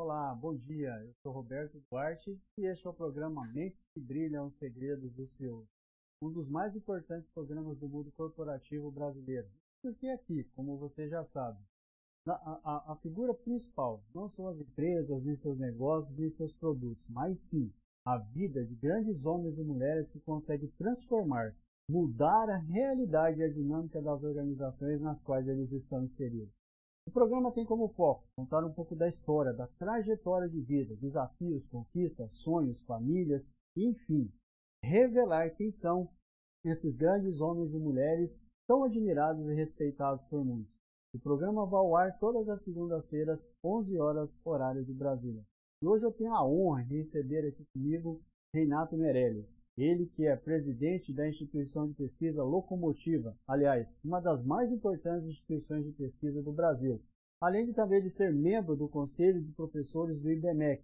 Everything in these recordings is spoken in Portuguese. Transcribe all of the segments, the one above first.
Olá, bom dia. Eu sou Roberto Duarte e este é o programa Mentes que Brilham os Segredos dos CEOs, um dos mais importantes programas do mundo corporativo brasileiro. Porque aqui, como você já sabe, a, a, a figura principal não são as empresas, nem seus negócios, nem seus produtos, mas sim a vida de grandes homens e mulheres que conseguem transformar, mudar a realidade e a dinâmica das organizações nas quais eles estão inseridos. O programa tem como foco contar um pouco da história, da trajetória de vida, desafios, conquistas, sonhos, famílias, enfim, revelar quem são esses grandes homens e mulheres tão admirados e respeitados por muitos. O programa vai ao ar todas as segundas-feiras, 11 horas, horário de Brasília. E hoje eu tenho a honra de receber aqui comigo Renato Meirelles. Ele que é presidente da instituição de pesquisa Locomotiva, aliás, uma das mais importantes instituições de pesquisa do Brasil, além de também de ser membro do Conselho de Professores do IBMEC.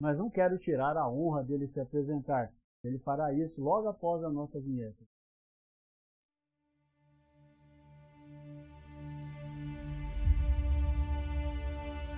Mas não quero tirar a honra dele se apresentar. Ele fará isso logo após a nossa vinheta.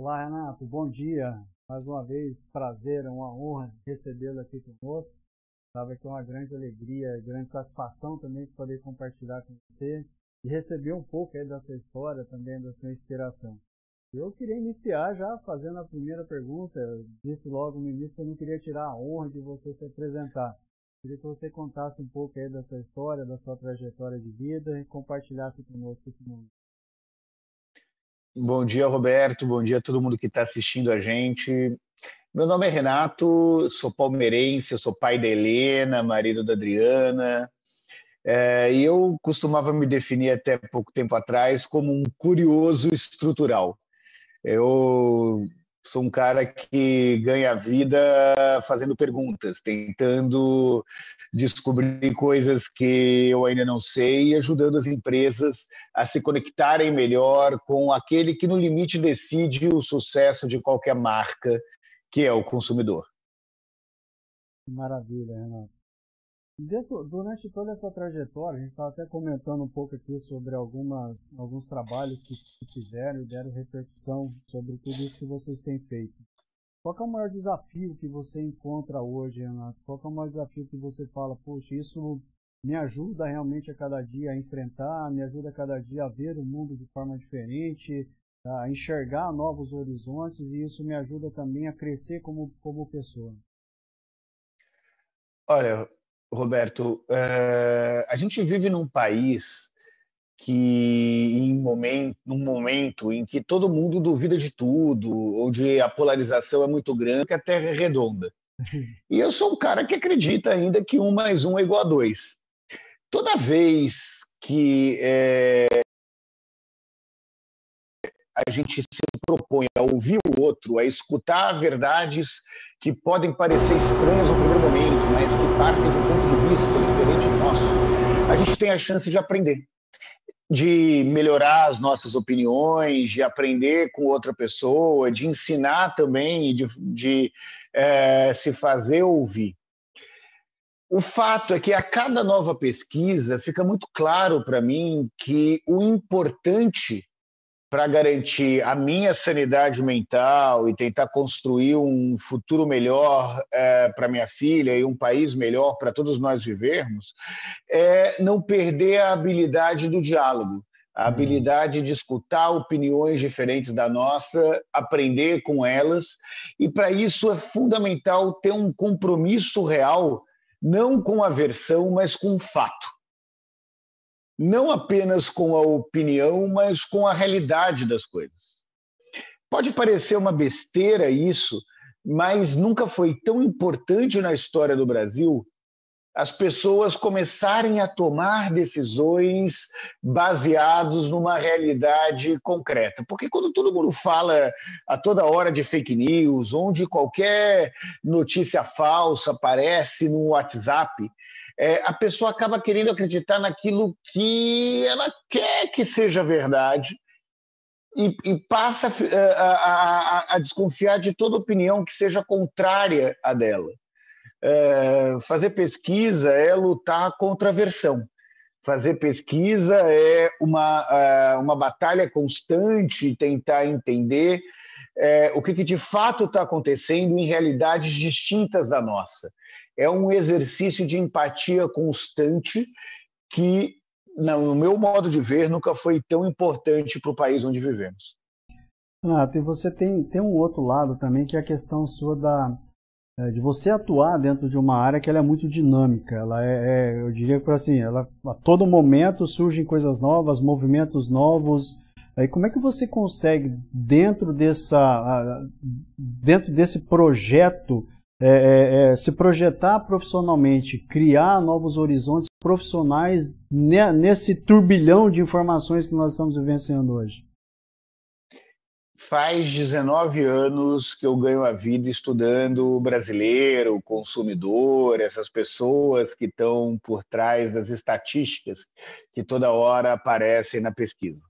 Olá, Renato, bom dia. Mais uma vez, prazer, uma honra recebê-lo aqui conosco. Sabe que é uma grande alegria, grande satisfação também poder compartilhar com você e receber um pouco aí da sua história, também da sua inspiração. Eu queria iniciar já fazendo a primeira pergunta. Eu disse logo no início que eu não queria tirar a honra de você se apresentar. Queria que você contasse um pouco aí da sua história, da sua trajetória de vida e compartilhasse conosco esse momento. Bom dia, Roberto. Bom dia a todo mundo que está assistindo a gente. Meu nome é Renato, sou palmeirense, eu sou pai da Helena, marido da Adriana. É, e eu costumava me definir até pouco tempo atrás como um curioso estrutural. Eu sou um cara que ganha vida fazendo perguntas, tentando descobrir coisas que eu ainda não sei e ajudando as empresas a se conectarem melhor com aquele que, no limite, decide o sucesso de qualquer marca, que é o consumidor. Maravilha, Renato. Dentro, durante toda essa trajetória, a gente estava até comentando um pouco aqui sobre algumas, alguns trabalhos que, fizeram e deram repercussão sobre tudo isso que vocês têm feito. Qual é o maior desafio que você encontra hoje, Renato? Qual é o maior desafio que você fala, poxa, isso me ajuda realmente a cada dia a enfrentar, me ajuda a cada dia a ver o mundo de forma diferente, a enxergar novos horizontes e isso me ajuda também a crescer como, como pessoa? Olha, Roberto, é, a gente vive num país que, em momento, num momento em que todo mundo duvida de tudo, onde a polarização é muito grande, que a Terra é redonda. E eu sou um cara que acredita ainda que um mais um é igual a dois. Toda vez que é, a gente se propõe a ouvir o outro, a escutar verdades que podem parecer estranhas no primeiro momento, mas que partem de um ponto de vista diferente do nosso, a gente tem a chance de aprender, de melhorar as nossas opiniões, de aprender com outra pessoa, de ensinar também, de, de é, se fazer ouvir. O fato é que a cada nova pesquisa fica muito claro para mim que o importante para garantir a minha sanidade mental e tentar construir um futuro melhor é, para minha filha e um país melhor para todos nós vivermos, é não perder a habilidade do diálogo, a uhum. habilidade de escutar opiniões diferentes da nossa, aprender com elas, e para isso é fundamental ter um compromisso real, não com a versão, mas com o fato. Não apenas com a opinião, mas com a realidade das coisas. Pode parecer uma besteira isso, mas nunca foi tão importante na história do Brasil as pessoas começarem a tomar decisões baseados numa realidade concreta. Porque quando todo mundo fala a toda hora de fake news, onde qualquer notícia falsa aparece no WhatsApp, é, a pessoa acaba querendo acreditar naquilo que ela quer que seja verdade e, e passa a, a, a desconfiar de toda opinião que seja contrária à dela. É, fazer pesquisa é lutar contra a versão. Fazer pesquisa é uma, é, uma batalha constante, tentar entender é, o que, que, de fato está acontecendo em realidades distintas da nossa. É um exercício de empatia constante que, no meu modo de ver, nunca foi tão importante para o país onde vivemos. Renato, e você tem, tem um outro lado também, que é a questão sua da, é, de você atuar dentro de uma área que ela é muito dinâmica. Ela é, é eu diria que assim, ela, a todo momento surgem coisas novas, movimentos novos. Aí como é que você consegue dentro dessa, dentro desse projeto é, é, é, se projetar profissionalmente, criar novos horizontes profissionais nesse turbilhão de informações que nós estamos vivenciando hoje? Faz 19 anos que eu ganho a vida estudando o brasileiro, o consumidor, essas pessoas que estão por trás das estatísticas que toda hora aparecem na pesquisa.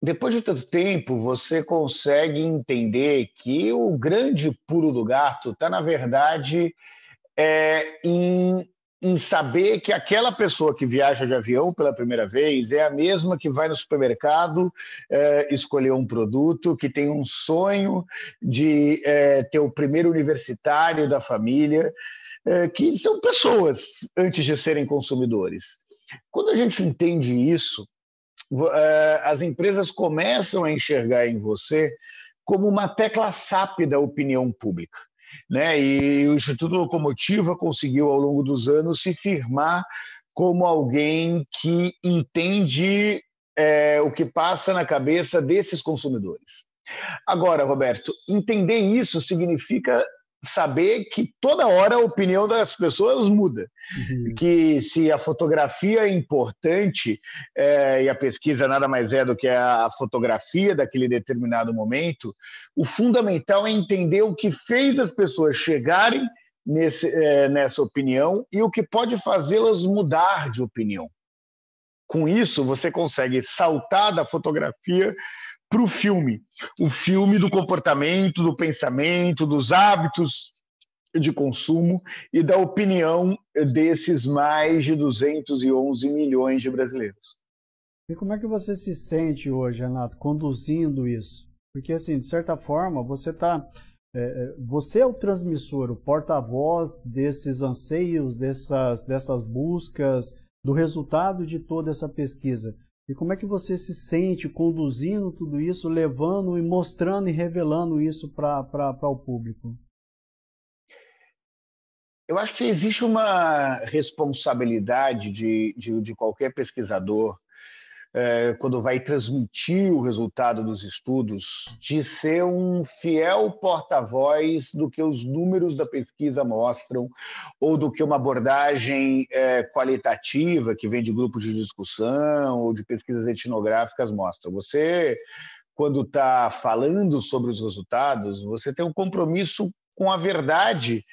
Depois de tanto tempo, você consegue entender que o grande pulo do gato está, na verdade, é, em em saber que aquela pessoa que viaja de avião pela primeira vez é a mesma que vai no supermercado é, escolher um produto, que tem um sonho de é, ter o primeiro universitário da família, é, que são pessoas antes de serem consumidores. Quando a gente entende isso, as empresas começam a enxergar em você como uma tecla SAP da opinião pública. Né? E o Instituto Locomotiva conseguiu, ao longo dos anos, se firmar como alguém que entende é, o que passa na cabeça desses consumidores. Agora, Roberto, entender isso significa saber que toda hora a opinião das pessoas muda. Uhum. Que se a fotografia é importante, é, e a pesquisa nada mais é do que a fotografia daquele determinado momento, o fundamental é entender o que fez as pessoas chegarem nesse, é, nessa opinião e o que pode fazê-las mudar de opinião. Com isso, você consegue saltar da fotografia para o filme. O filme do comportamento, do pensamento, dos hábitos de consumo e da opinião desses mais de 211 milhões de brasileiros. E como é que você se sente hoje, Renato, conduzindo isso? Porque, assim, de certa forma, você está. É, é, você é o transmissor, o porta-voz desses anseios, dessas, dessas buscas, do resultado de toda essa pesquisa. E como é que você se sente conduzindo tudo isso, levando e mostrando e revelando isso para o público? Eu acho que existe uma responsabilidade de, de, de qualquer pesquisador é, quando vai transmitir o resultado dos estudos, de ser um fiel porta-voz do que os números da pesquisa mostram, ou do que uma abordagem é, qualitativa que vem de grupos de discussão ou de pesquisas etnográficas mostra. Você, quando está falando sobre os resultados, você tem um compromisso com a verdade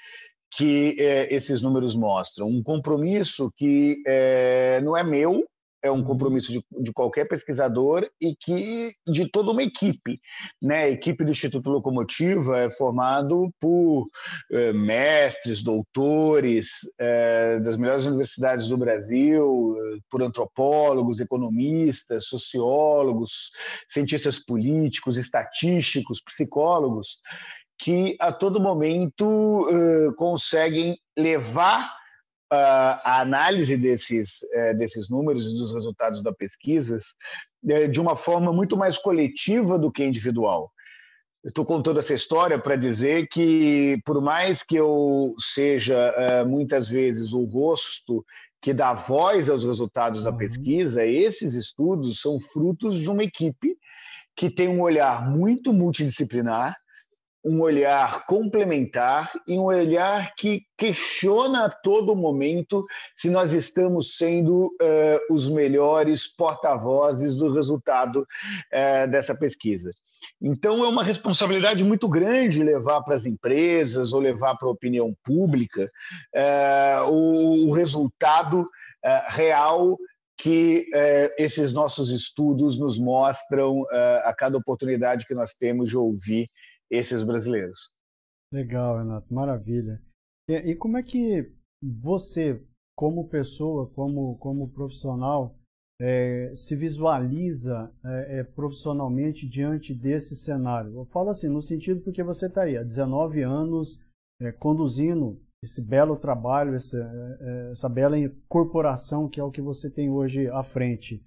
que é, esses números mostram, um compromisso que é, não é meu, é um compromisso de, de, qualquer pesquisador e que de toda uma equipe. Né? A equipe do Instituto Locomotiva é formado por eh, mestres, doutores eh, das melhores universidades do Brasil, eh, por antropólogos, economistas, sociólogos, cientistas políticos, estatísticos, psicólogos, que a todo momento conseguem levar a análise desses, é, desses números e dos resultados da pesquisa é, de uma forma muito mais coletiva do que individual. Estou contando essa história para dizer que, por mais que eu seja é, muitas vezes o rosto que dá voz aos resultados da uhum. pesquisa, esses estudos são frutos de uma equipe que tem um olhar muito multidisciplinar, um olhar complementar e um olhar que questiona a todo momento se nós estamos sendo uh, os melhores porta-vozes do resultado uh, dessa pesquisa. Então, é uma responsabilidade muito grande levar para as empresas ou levar para a opinião pública uh, o, o, resultado real que esses nossos estudos nos mostram a cada oportunidade que nós temos de ouvir esses brasileiros. Legal, Renato, maravilha. E, e como é que você, como pessoa, como, como profissional, é, se visualiza é, é, profissionalmente diante desse cenário? Eu falo assim, no sentido porque você está aí há 19 anos é, conduzindo esse belo trabalho, essa, é, é, essa bela corporação que é o que você tem hoje à frente.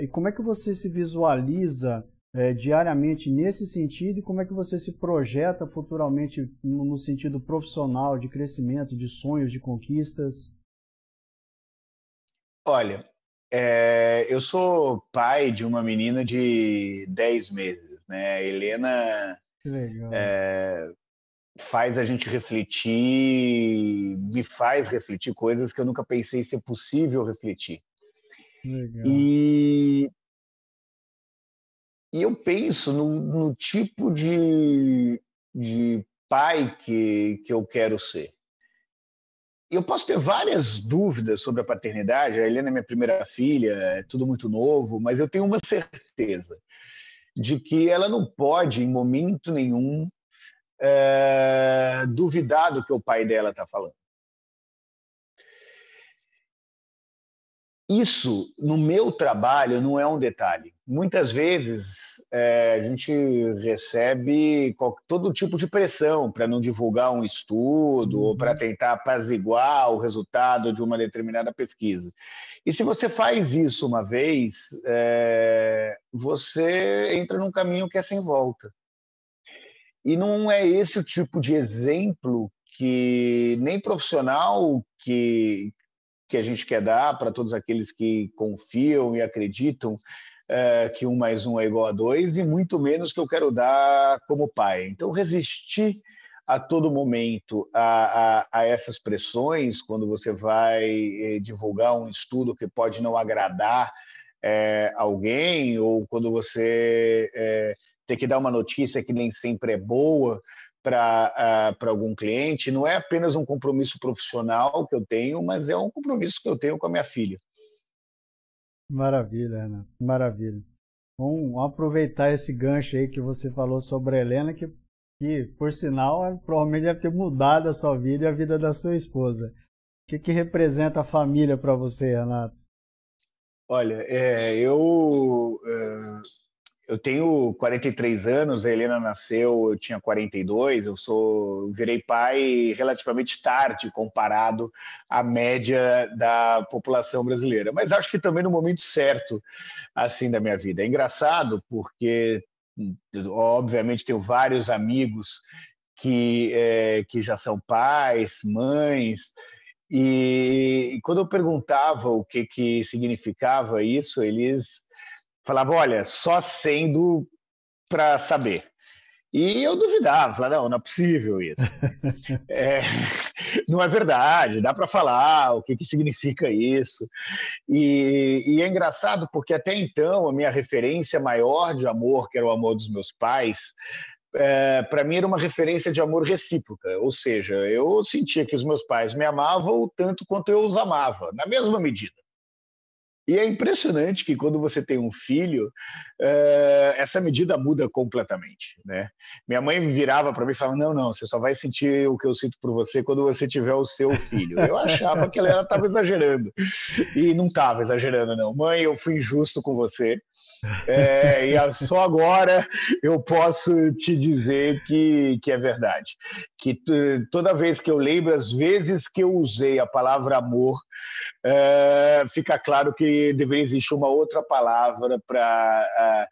e como é que você se visualiza é, diariamente nesse sentido e como é que você se projeta futuramente no, sentido profissional, de crescimento, de sonhos, de conquistas? Olha, é, eu sou pai de uma menina de 10 meses, né? A Helena é, faz a gente refletir, me faz refletir coisas que eu nunca pensei ser possível refletir. Legal. E e eu penso no, no tipo de, de pai que, que eu quero ser. Eu posso ter várias dúvidas sobre a paternidade. A Helena é minha primeira filha, é tudo muito novo, mas eu tenho uma certeza de que ela não pode, em momento nenhum, é, duvidar do que o pai dela está falando. Isso, no meu trabalho, não é um detalhe muitas vezes é, a gente recebe todo tipo de pressão para não divulgar um estudo uhum. ou para tentar apaziguar o resultado de uma determinada pesquisa. E se você faz isso uma vez, é, você entra num caminho que é sem volta. E não é esse o tipo de exemplo que nem profissional que, que a gente quer dar para todos aqueles que confiam e acreditam é, que um mais um é igual a dois e muito menos que eu quero dar como pai. Então, resistir a todo momento a, a, a essas pressões, quando você vai eh, divulgar um estudo que pode não agradar é, alguém, ou quando você é, tem que dar uma notícia que nem sempre é boa para uh, algum cliente, não é apenas um compromisso profissional que eu tenho, mas é um compromisso que eu tenho com a minha filha. Maravilha, Renato. Maravilha. Vamos aproveitar esse gancho aí que você falou sobre a Helena, que, que por sinal, provavelmente deve ter mudado a sua vida e a vida da sua esposa. O que, que representa a família para você, Renato? Olha, é, eu é, eu tenho 43 anos, a Helena nasceu, eu tinha 42, eu sou virei pai relativamente tarde comparado à média da população brasileira, mas acho que também no momento certo assim da minha vida. É engraçado porque obviamente tenho vários amigos que é, que já são pais, mães, e, e quando eu perguntava o que que significava isso, eles Falava, olha, só sendo para saber. E eu duvidava, falava, não, não é possível isso. é, não é verdade, dá para falar o que, que significa isso. E, e, é engraçado porque até então a minha referência maior de amor, que era o amor dos meus pais, é, para mim era uma referência de amor recíproca, ou seja, eu sentia que os meus pais me amavam tanto quanto eu os amava, na mesma medida. E é impressionante que quando você tem um filho, uh, essa medida muda completamente. Né? Minha mãe virava para mim e falava: Não, não, você só vai sentir o que eu sinto por você quando você tiver o seu filho. Eu achava que ela estava exagerando. E não estava exagerando, não. Mãe, eu fui injusto com você. É, e só agora eu posso te dizer que, que é verdade. Que toda vez que eu lembro, as vezes que eu usei a palavra amor, é, fica claro que deveria existir uma outra palavra para é,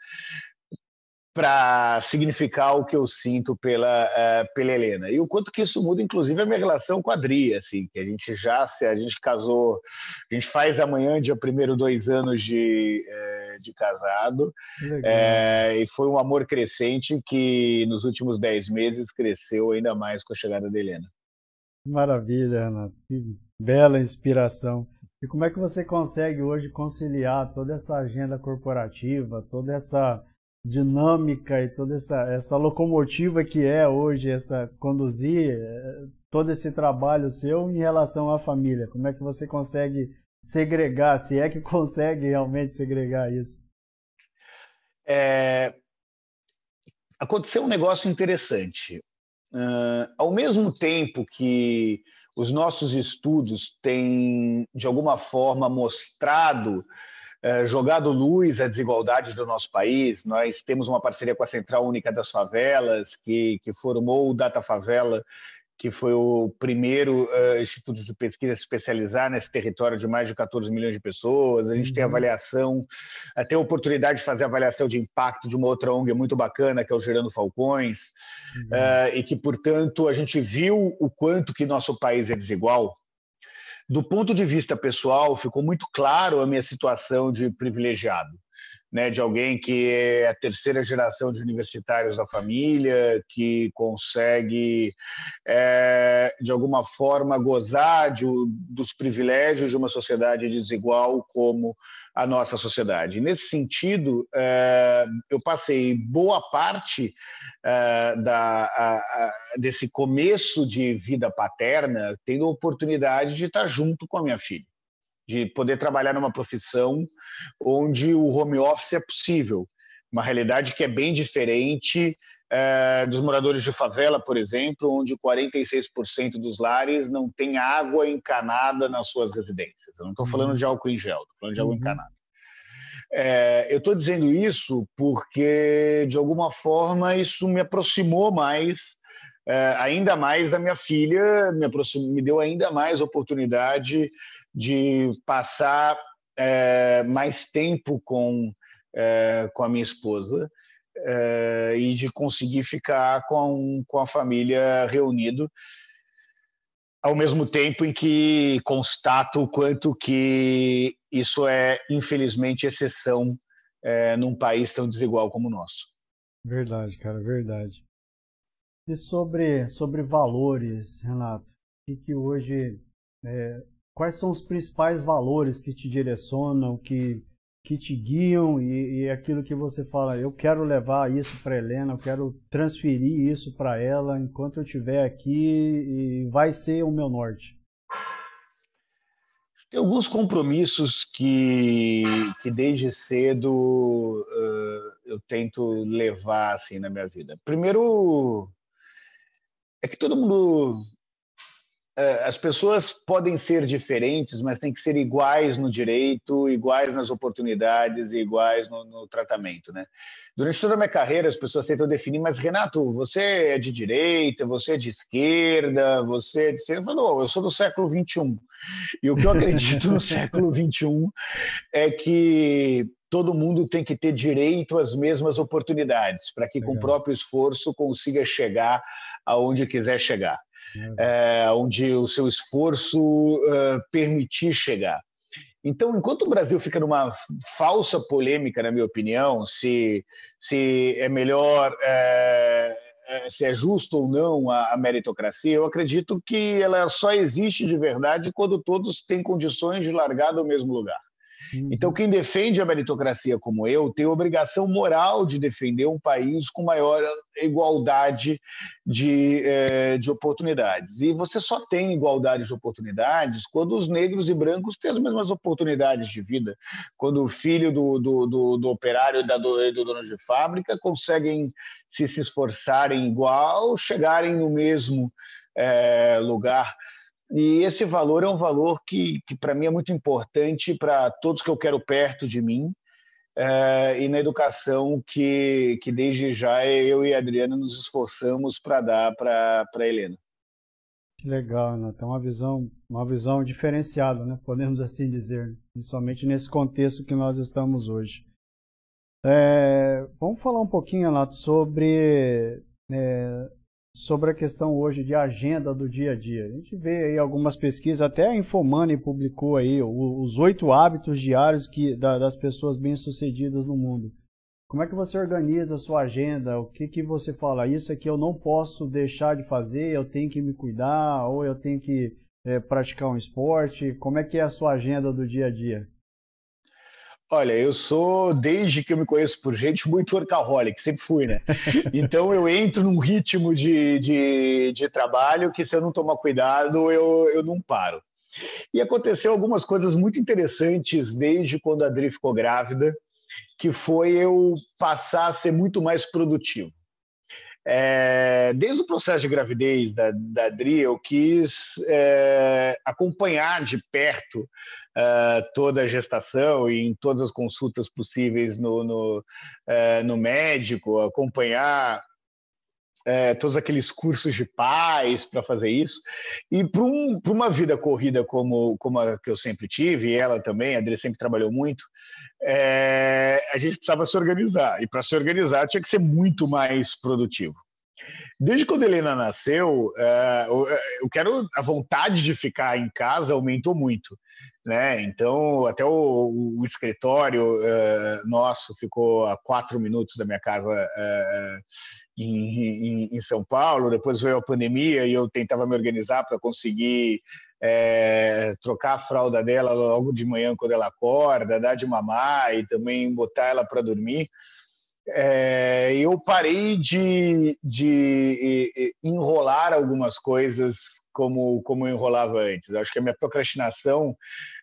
para significar o que eu sinto pela, uh, pela Helena. E o quanto que isso muda, inclusive, a minha relação com a Adri, assim, que a gente já se a gente casou, a gente faz amanhã, dia primeiro, dois anos de, uh, de casado, uh, e foi um amor crescente que nos últimos dez meses cresceu ainda mais com a chegada da Helena. Maravilha, Renato, que bela inspiração. E como é que você consegue hoje conciliar toda essa agenda corporativa, toda essa dinâmica e toda essa, essa locomotiva que é hoje essa conduzir eh, todo esse trabalho seu em relação à família? Como é que você consegue segregar, se é que consegue realmente segregar isso? É... Aconteceu um negócio interessante. Uh, ao mesmo tempo que os nossos estudos têm, de alguma forma, mostrado jogado luz à desigualdade do nosso país. Nós temos uma parceria com a Central Única das Favelas, que, que formou o Data Favela, que foi o primeiro uh, instituto de pesquisa a se especializar nesse território de mais de 14 milhões de pessoas. A gente uhum. tem avaliação, uh, tem a oportunidade de fazer avaliação de impacto de uma outra ONG muito bacana, que é o Gerando Falcões, uhum. uh, e que, portanto, a gente viu o quanto que nosso país é desigual, do ponto de vista pessoal, ficou muito claro a minha situação de privilegiado. Né, de alguém que é a terceira geração de universitários da família, que consegue, é, de alguma forma, gozar de, dos privilégios de uma sociedade desigual como a nossa sociedade. Nesse sentido, é, eu passei boa parte é, da, a, desse começo de vida paterna tendo a oportunidade de estar junto com a minha filha, de poder trabalhar numa profissão onde o home office é possível, uma realidade que é bem diferente é, dos moradores de favela, por exemplo, onde 46% dos lares não tem água encanada nas suas residências. Eu não estou falando uhum. de álcool em gel, estou falando de água uhum. encanada. É, eu estou dizendo isso porque, de alguma forma, isso me aproximou mais, é, ainda mais da minha filha, me, aproximou, me deu ainda mais oportunidade de passar é, mais tempo com, é, com a minha esposa uh, e de conseguir ficar com, com a família reunido, ao mesmo tempo em que constato o quanto que isso é, infelizmente, exceção uh, num país tão desigual como o nosso. Verdade, cara, verdade. E sobre, sobre valores, Renato, que, que hoje, é, quais são os principais valores que te direcionam, que que te guiam e, e aquilo que você fala, eu quero levar isso para Helena, eu quero transferir isso para ela enquanto eu estiver aqui e vai ser o meu norte. Tem alguns compromissos que, que desde cedo uh, eu tento levar assim na minha vida. Primeiro é que todo mundo as pessoas podem ser diferentes, mas têm que ser iguais no direito, iguais nas oportunidades e iguais no, no, tratamento, né? Durante toda a minha carreira, as pessoas tentam definir, mas Renato, você é de direita, você é de esquerda, você é de esquerda. Eu falo, não, eu sou do século XXI. E o que eu acredito no século XXI é que todo mundo tem que ter direito às mesmas oportunidades, para que com o próprio esforço consiga chegar aonde quiser chegar é, onde o seu esforço uh, permitir chegar. Então, enquanto o Brasil fica numa falsa polêmica, na minha opinião, se, se é melhor, é, se é justo ou não a, a, meritocracia, eu acredito que ela só existe de verdade quando todos têm condições de largar do mesmo lugar. Uhum. Então, quem defende a meritocracia como eu tem obrigação moral de defender um país com maior igualdade de, eh, de oportunidades. E você só tem igualdade de oportunidades quando os negros e brancos têm as mesmas oportunidades de vida, quando o filho do, do, do, do operário e da, do, do dono de fábrica conseguem se, se esforçarem igual, chegarem no mesmo eh, lugar. E esse valor é um valor que, que para mim é muito importante para todos que eu quero perto de mim. é, e na educação que, que desde já eu e a Adriana nos esforçamos para dar para a Helena. Que legal, né? Tem uma visão, uma visão diferenciada, né? Podemos assim dizer, principalmente nesse contexto que nós estamos hoje. É, vamos falar um pouquinho, Renato, sobre é, sobre a questão hoje de agenda do dia a dia. A gente vê aí algumas pesquisas, até a Infomani publicou aí os oito hábitos diários que, da, das pessoas bem-sucedidas no mundo. Como é que você organiza a sua agenda? O que, que você fala? Isso aqui eu não posso deixar de fazer, eu tenho que me cuidar, ou eu tenho que é, praticar um esporte. Como é que é a sua agenda do dia a dia? Olha, eu sou, desde que eu me conheço por gente, muito workaholic, sempre fui, né? Então eu entro num ritmo de, de, de trabalho que se eu não tomar cuidado, eu, eu não paro. E aconteceu algumas coisas muito interessantes desde quando a Adri ficou grávida, que foi eu passar a ser muito mais produtivo. É, desde o processo de gravidez da, da Adri, eu quis é, acompanhar de perto é, toda a gestação e em todas as consultas possíveis no, no, é, no médico, acompanhar é, todos aqueles cursos de pais para fazer isso. E para um, uma vida corrida como, como a que eu sempre tive, e ela também, a Adri sempre trabalhou muito, é, a gente precisava se organizar. E para se organizar tinha que ser muito mais produtivo. Desde quando a Helena nasceu, é, eu quero a vontade de ficar em casa aumentou muito, né? Então até o, o escritório é, nosso ficou a quatro minutos da minha casa é, em, em, em, São Paulo. Depois veio a pandemia e eu tentava me organizar para conseguir é, trocar a fralda dela logo de manhã quando ela acorda, dar de mamar e também botar ela para dormir. É, eu parei de, de, enrolar algumas coisas como, como eu enrolava antes. Acho que a minha procrastinação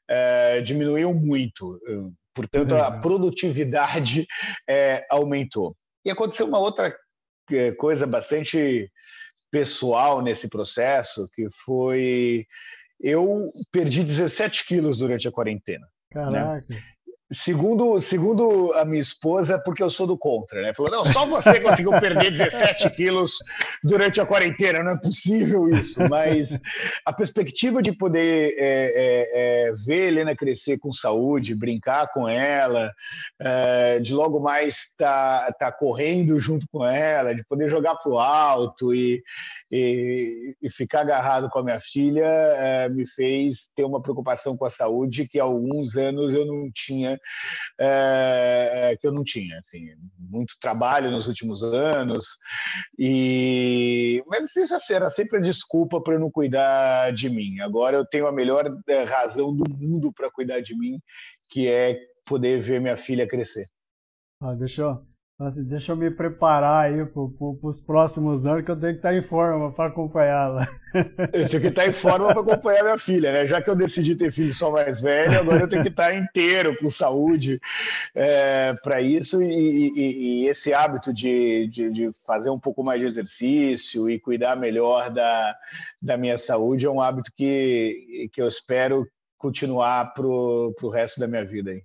é, diminuiu muito, portanto, a produtividade é, aumentou. E aconteceu uma outra coisa bastante pessoal nesse processo, que foi eu perdi 17 quilos durante a quarentena. Né? Caraca. Né? Segundo, segundo a minha esposa, porque eu sou do contra, né? Falou, não, só você conseguiu perder 17 quilos durante a quarentena, não é possível isso. Mas a perspectiva de poder é, é, é, ver a Helena crescer com saúde, brincar com ela, é, de logo mais estar tá, tá correndo junto com ela, de poder jogar para o alto e, e, e, ficar agarrado com a minha filha, é, me fez ter uma preocupação com a saúde que há alguns anos eu não tinha é, que eu não tinha. Assim, muito trabalho nos últimos anos, e mas isso era sempre a desculpa para eu não cuidar de mim. Agora eu tenho a melhor é, razão do mundo para cuidar de mim, que é poder ver minha filha crescer. Ah, deixa eu nossa, deixa eu me preparar aí para os próximos anos, que eu tenho que estar em forma para acompanhá-la. Eu tenho que estar em forma para acompanhar minha filha, né? Já que eu decidi ter filho só mais velho, agora eu tenho que estar inteiro, com saúde é, para isso. E, e, e, esse hábito de, de, de, fazer um pouco mais de exercício e cuidar melhor da, da minha saúde é um hábito que, que eu espero continuar para o resto da minha vida. Aí.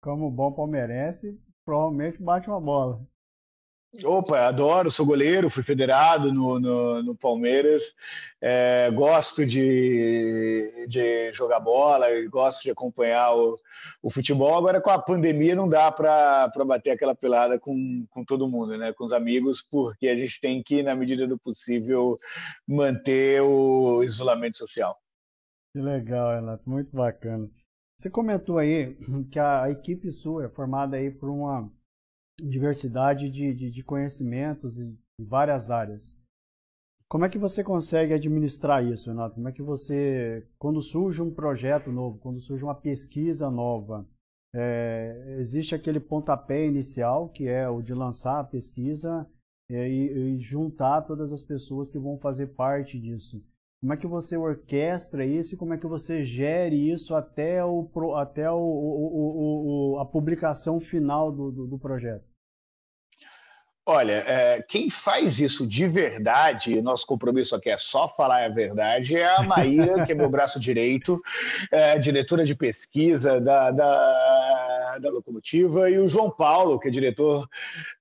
Como bom palmeirense, provavelmente bate uma bola. Opa, adoro, sou goleiro, fui federado no, no, no Palmeiras, é, gosto de, de jogar bola, gosto de acompanhar o, o futebol. Agora, com a pandemia, não dá para bater aquela pelada com, com todo mundo, né? com os amigos, porque a gente tem que, na medida do possível, manter o isolamento social. Que legal, Renato, muito bacana. Você comentou aí que a equipe sua é formada aí por uma diversidade de, de, de conhecimentos em várias áreas. Como é que você consegue administrar isso, Renato? Como é que você, quando surge um projeto novo, quando surge uma pesquisa nova, é, existe aquele pontapé inicial, que é o de lançar a pesquisa é, e, e, juntar todas as pessoas que vão fazer parte disso. Como é que você orquestra isso e como é que você gere isso até, o, até o, o, o a publicação final do, do, do projeto? Olha, é, quem faz isso de verdade, nosso compromisso aqui é só falar a verdade, é a Maíra, que é meu braço direito, é, diretora de pesquisa da, da, da Locomotiva, e o João Paulo, que é diretor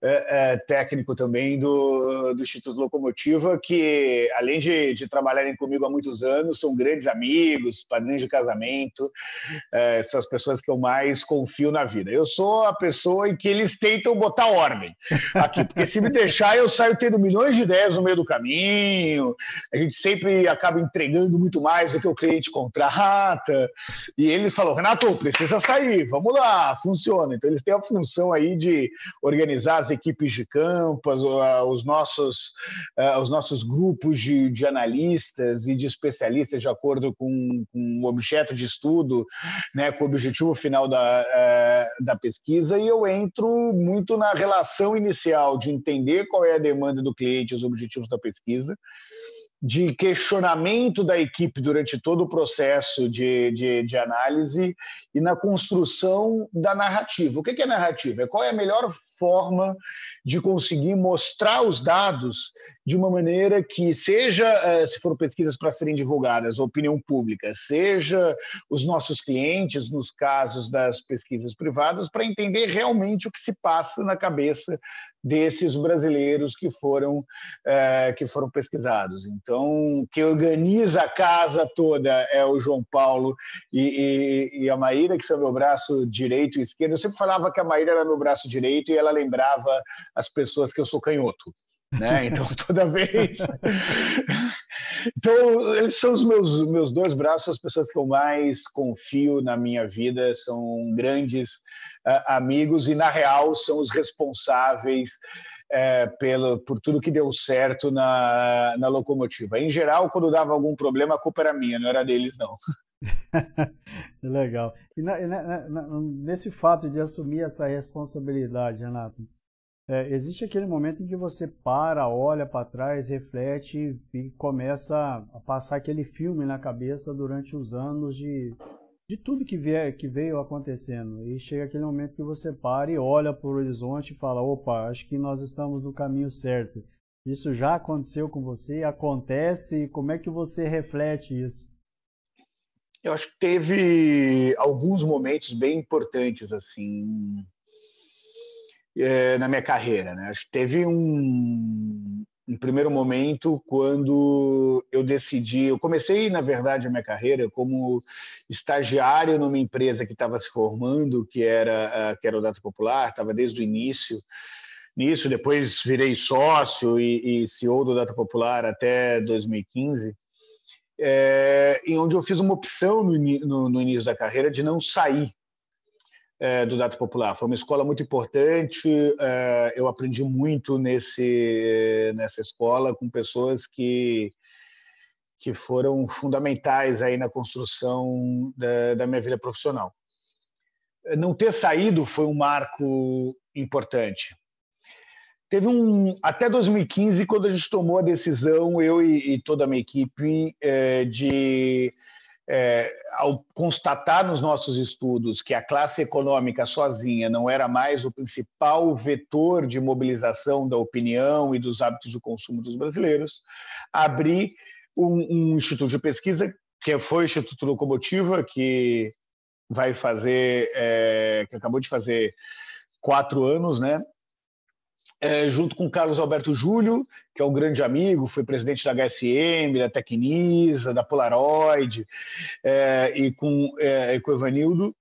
é, é, técnico também do, do Instituto Locomotiva, que, além de, de, trabalharem comigo há muitos anos, são grandes amigos, padrinhos de casamento, é, são as pessoas que eu mais confio na vida. Eu sou a pessoa em que eles tentam botar ordem aqui, porque se me deixar, eu saio tendo milhões de ideias no meio do caminho, a gente sempre acaba entregando muito mais do que o cliente contrata, e eles falam, Renato, precisa sair, vamos lá, funciona. Então, eles têm a função aí de organizar as equipes de campo, os nossos, os nossos grupos de, de analistas e de especialistas, de acordo com, com o objeto de estudo, né, com o objetivo final da, da pesquisa, e eu entro muito na relação inicial de entender qual é a demanda do cliente, os objetivos da pesquisa, de questionamento da equipe durante todo o processo de, de, de, análise e na construção da narrativa. O que é narrativa? Qual é a melhor forma de conseguir mostrar os dados de uma maneira que seja, eh, se for pesquisas para serem divulgadas, opinião pública, seja os nossos clientes, nos casos das pesquisas privadas, para entender realmente o que se passa na cabeça desses brasileiros que foram é, que foram pesquisados. Então, quem organiza a casa toda é o João Paulo e, e, e, a Maíra, que são meu braço direito e esquerdo. Eu sempre falava que a Maíra era meu braço direito e ela lembrava as pessoas que eu sou canhoto. Né? Então, toda vez. então, eles são os meus, meus dois braços, as pessoas que eu mais confio na minha vida, são grandes uh, amigos e, na real, são os responsáveis uh, pelo, por tudo que deu certo na, na locomotiva. Em geral, quando dava algum problema, a culpa era minha, não era deles, não. Legal. E na, na, na, nesse fato de assumir essa responsabilidade, Renato, é, existe aquele momento em que você para, olha para trás, reflete e começa a passar aquele filme na cabeça durante os anos de, de tudo que, vier, que veio acontecendo. E chega aquele momento que você para e olha para o horizonte e fala: opa, acho que nós estamos no caminho certo. Isso já aconteceu com você? Acontece? Como é que você reflete isso? Eu acho que teve alguns momentos bem importantes assim é, na minha carreira. Né? Acho que teve um, um primeiro momento quando eu decidi. Eu comecei, na verdade, a minha carreira como estagiário numa empresa que estava se formando, que era, que era o Data Popular, estava desde o início nisso, depois virei sócio e, e CEO do Data Popular até 2015, é, em onde eu fiz uma opção no, no, no, início da carreira de não sair é, do Data Popular. Foi uma escola muito importante, é, eu aprendi muito nesse, nessa escola com pessoas que, que foram fundamentais aí na construção da, da minha vida profissional. Não ter saído foi um marco importante. Teve um até 2015 quando a gente tomou a decisão, eu e, e toda a minha equipe, é, de é, ao constatar nos nossos estudos que a classe econômica sozinha não era mais o principal vetor de mobilização da opinião e dos hábitos de consumo dos brasileiros, abrir um, um instituto de pesquisa que foi o Instituto Locomotiva, que vai fazer, é, que acabou de fazer quatro anos, né? É, junto com Carlos Alberto Júlio, que é um grande amigo, foi presidente da HSM, da Tecnisa, da Polaroid, é, e, com, é, com o Evanildo,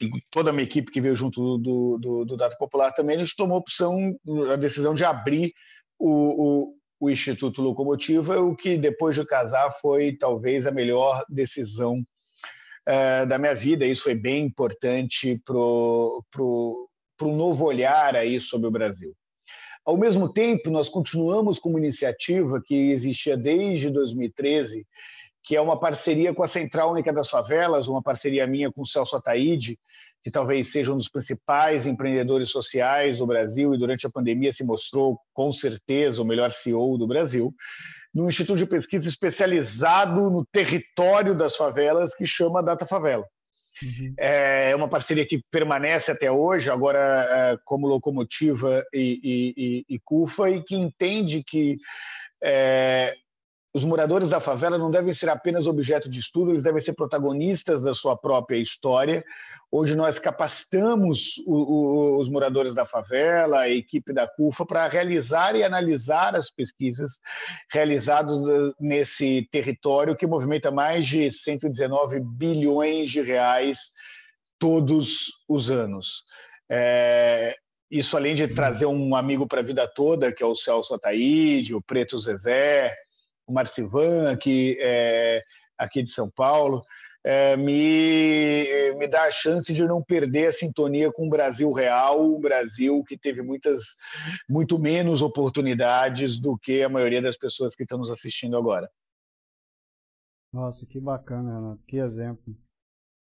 e toda a minha equipe que veio junto do, do, do Data Popular também, a gente tomou a opção, a decisão de abrir o, o, o Instituto Locomotiva, o que depois de casar foi talvez a melhor decisão é, da minha vida. Isso foi bem importante para um novo olhar aí sobre o Brasil. Ao mesmo tempo, nós continuamos com uma iniciativa que existia desde 2013, que é uma parceria com a Central Única das Favelas, uma parceria minha com o Celso Ataíde, que talvez seja um dos principais empreendedores sociais do Brasil e durante a pandemia se mostrou com certeza o melhor CEO do Brasil, num instituto de pesquisa especializado no território das favelas que chama Data Favela. Uhum. É uma parceria que permanece até hoje, agora é, como locomotiva e, e, e, e CUFA, e que entende que é, os moradores da favela não devem ser apenas objeto de estudo, eles devem ser protagonistas da sua própria história. Hoje nós capacitamos o, o, os moradores da favela, a equipe da CUFA, para realizar e analisar as pesquisas realizadas nesse território que movimenta mais de 119 bilhões de reais todos os anos. É, isso além de trazer um amigo para a vida toda, que é o Celso Ataíde, o Preto Zezé, o Marcivan, aqui, é, aqui de São Paulo, é, me, me dá a chance de não perder a sintonia com o Brasil real, um Brasil que teve muitas, muito menos oportunidades do que a maioria das pessoas que estão nos assistindo agora. Nossa, que bacana, Renato, que exemplo.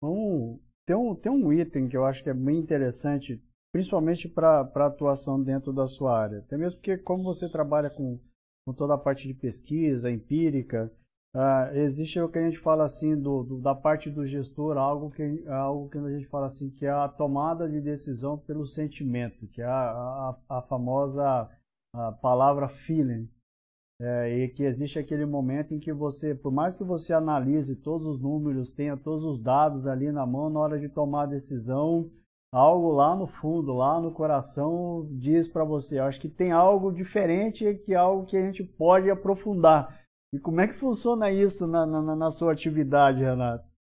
Um, tem, um, tem um item que eu acho que é bem interessante, principalmente para a atuação dentro da sua área. Até mesmo porque, como você trabalha com com toda a parte de pesquisa empírica, uh, existe o que a gente fala assim do, do, da parte do gestor, algo que, algo que a gente fala assim que é a tomada de decisão pelo sentimento, que é a, a, a famosa a palavra feeling. É, e que existe aquele momento em que você, por mais que você analise todos os números, tenha todos os dados ali na mão, na hora de tomar a decisão, algo lá no fundo, lá no coração, diz para você. Acho que tem algo diferente que é algo que a gente pode aprofundar. E como é que funciona isso na, na, na sua atividade, Renato?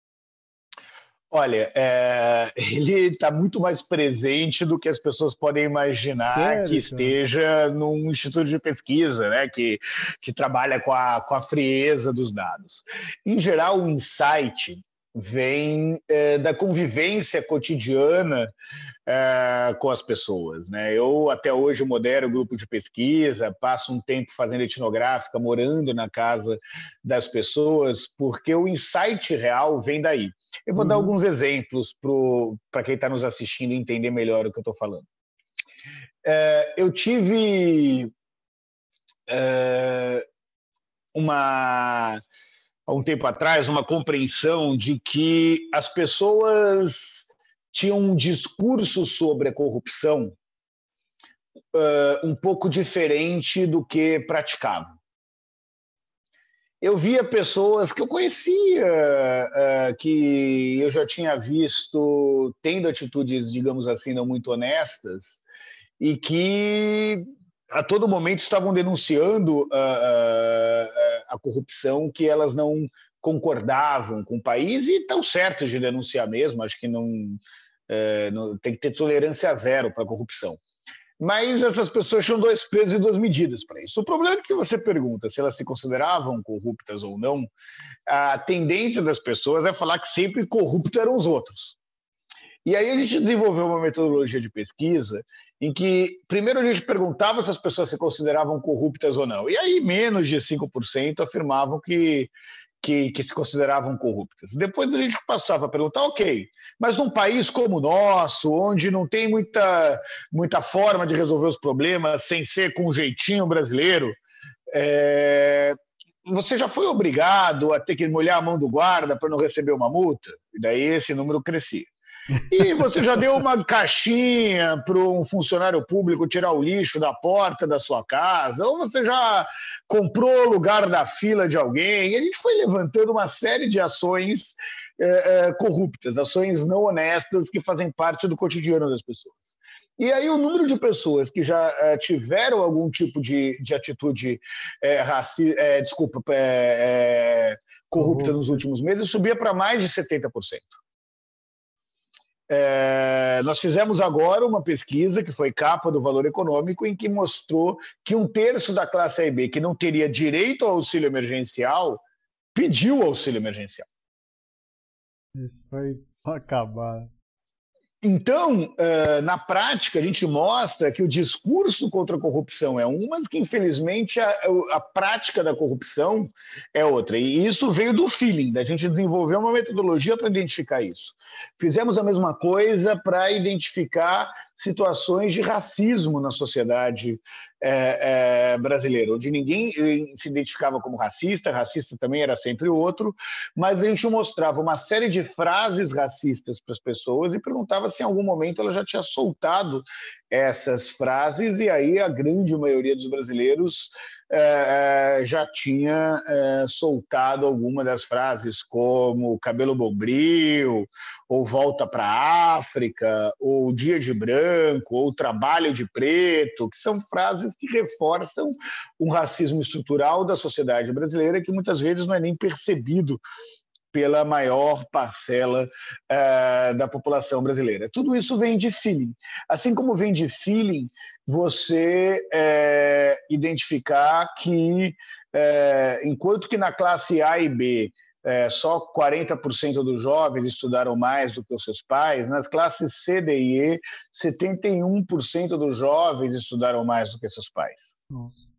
Olha, é, ele está muito mais presente do que as pessoas podem imaginar Sério, que esteja num instituto de pesquisa, né, que, que trabalha com a, com a frieza dos dados. Em geral, o insight vem é, da convivência cotidiana é, com as pessoas. Né? Eu, até hoje, modero grupo de pesquisa, passo um tempo fazendo etnográfica, morando na casa das pessoas, porque o insight real vem daí. Eu vou uhum. dar alguns exemplos para quem está nos assistindo entender melhor o que eu estou falando. É, eu tive é, uma há um tempo atrás, uma compreensão de que as pessoas tinham um discurso sobre a corrupção uh, um pouco diferente do que praticavam. Eu via pessoas que eu conhecia, uh, que eu já tinha visto tendo atitudes, digamos assim, não muito honestas, e que a todo momento estavam denunciando ah, a, corrupção que elas não concordavam com o país e estão certos de denunciar mesmo. Acho que não, é, não tem que ter tolerância zero para a corrupção. Mas essas pessoas tinham dois pesos e duas medidas para isso. O problema é que, se você pergunta se elas se consideravam corruptas ou não, a tendência das pessoas é falar que sempre corruptos eram os outros. E aí a gente desenvolveu uma metodologia de pesquisa em que primeiro a gente perguntava se as pessoas se consideravam corruptas ou não. E aí menos de 5% afirmavam que, que, que, se consideravam corruptas. Depois a gente passava a perguntar, ok, mas num país como o nosso, onde não tem muita, muita forma de resolver os problemas sem ser com um jeitinho brasileiro, é, você já foi obrigado a ter que molhar a mão do guarda para não receber uma multa? E daí esse número crescia. E você já deu uma caixinha para um funcionário público tirar o lixo da porta da sua casa, ou você já comprou o lugar da fila de alguém. E a gente foi levantando uma série de ações é, é, corruptas, ações não honestas que fazem parte do cotidiano das pessoas. E aí o número de pessoas que já é, tiveram algum tipo de, de atitude raci desculpa, corrupta nos últimos meses subia para mais de 70%. É, nós fizemos agora uma pesquisa que foi capa do Valor Econômico, em que mostrou que um terço da classe A e B que não teria direito ao auxílio emergencial pediu auxílio emergencial. Isso foi acabar. Então, na prática, a gente mostra que o discurso contra a corrupção é um, mas que, infelizmente, a, a, prática da corrupção é outra. E isso veio do feeling, da gente desenvolver uma metodologia para identificar isso. Fizemos a mesma coisa para identificar situações de racismo na sociedade é, é, brasileira, onde ninguém eh, se identificava como racista, racista também era sempre outro, mas a gente mostrava uma série de frases racistas para as pessoas e perguntava se em algum momento ela já tinha soltado essas frases, e aí a grande maioria dos brasileiros é, uh, já tinha uh, soltado alguma das frases, como cabelo bombril, ou volta para a África, ou dia de branco, ou trabalho de preto, que são frases que reforçam um racismo estrutural da sociedade brasileira que muitas vezes não é nem percebido pela maior parcela uh, da população brasileira. Tudo isso vem de feeling. Assim como vem de feeling, você é, identificar que, é, enquanto que na classe A e B é, só 40% dos jovens estudaram mais do que os seus pais, nas classes C, D e E, 71% dos jovens estudaram mais do que seus pais. Nossa.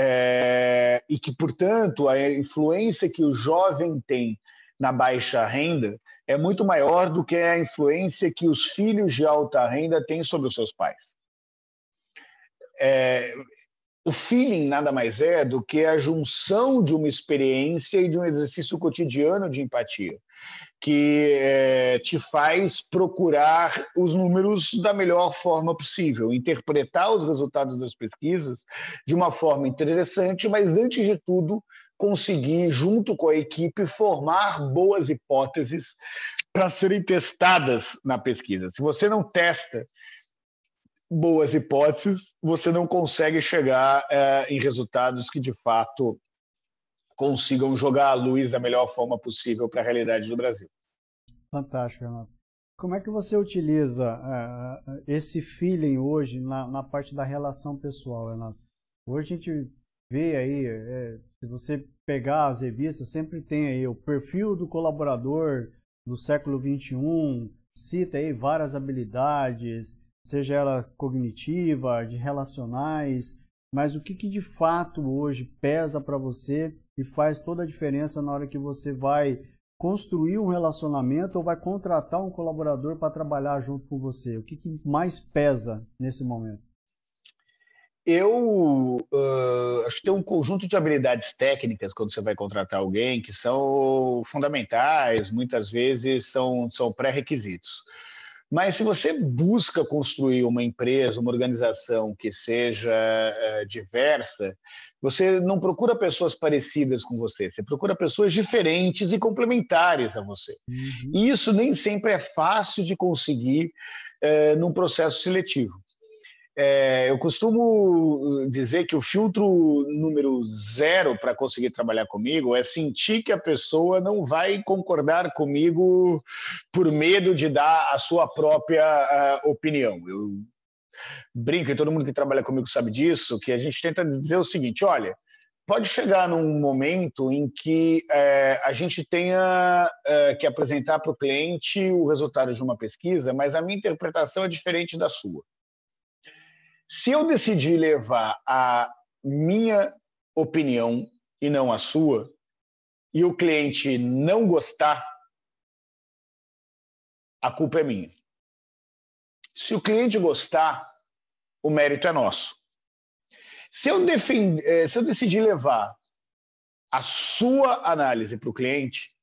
É, e que, portanto, a influência que o jovem tem na baixa renda é muito maior do que a influência que os filhos de alta renda têm sobre os seus pais. É, o feeling nada mais é do que a junção de uma experiência e de um exercício cotidiano de empatia, que é, te faz procurar os números da melhor forma possível, interpretar os resultados das pesquisas de uma forma interessante, mas antes de tudo, conseguir, junto com a equipe, formar boas hipóteses para serem testadas na pesquisa. Se você não testa boas hipóteses, você não consegue chegar é, em resultados que de fato consigam jogar a luz da melhor forma possível para a realidade do Brasil. Fantástico, Renato. Como é que você utiliza uh, esse feeling hoje na, na, parte da relação pessoal, Renato? Hoje a gente vê aí, é, se você pegar as revistas, sempre tem aí o perfil do colaborador do século XXI, cita aí várias habilidades, seja ela cognitiva, de relacionais, mas o que, que de fato hoje pesa para você e faz toda a diferença na hora que você vai construir um relacionamento ou vai contratar um colaborador para trabalhar junto com você? O que, que mais pesa nesse momento? Eu uh, acho que tem um conjunto de habilidades técnicas quando você vai contratar alguém que são fundamentais, muitas vezes são, são pré-requisitos. Mas se você busca construir uma empresa, uma organização que seja uh, diversa, você não procura pessoas parecidas com você, você procura pessoas diferentes e complementares a você. Uhum. E isso nem sempre é fácil de conseguir uh, num processo seletivo. É, eu costumo dizer que o filtro número zero para conseguir trabalhar comigo é sentir que a pessoa não vai concordar comigo por medo de dar a sua própria uh, opinião. Eu brinco, e todo mundo que trabalha comigo sabe disso, que a gente tenta dizer o seguinte: olha, pode chegar num momento em que é, a gente tenha é, que apresentar para o cliente o resultado de uma pesquisa, mas a minha interpretação é diferente da sua. Se eu decidir levar a minha opinião e não a sua, e o cliente não gostar, a culpa é minha. Se o cliente gostar, o mérito é nosso. Se eu, defend... Eh, se eu decidir levar a sua análise para o cliente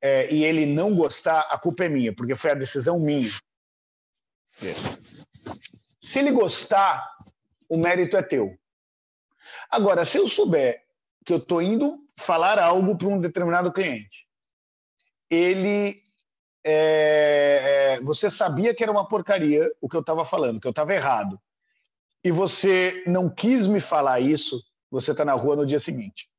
é, e ele não gostar, a culpa é minha, porque foi a decisão minha. Se ele gostar, o mérito é teu. Agora, se eu souber que eu estou indo falar algo para um determinado cliente, ele. É, é, você sabia que era uma porcaria o que eu estava falando, que eu estava errado, e você não quis me falar isso, você está na rua no dia seguinte.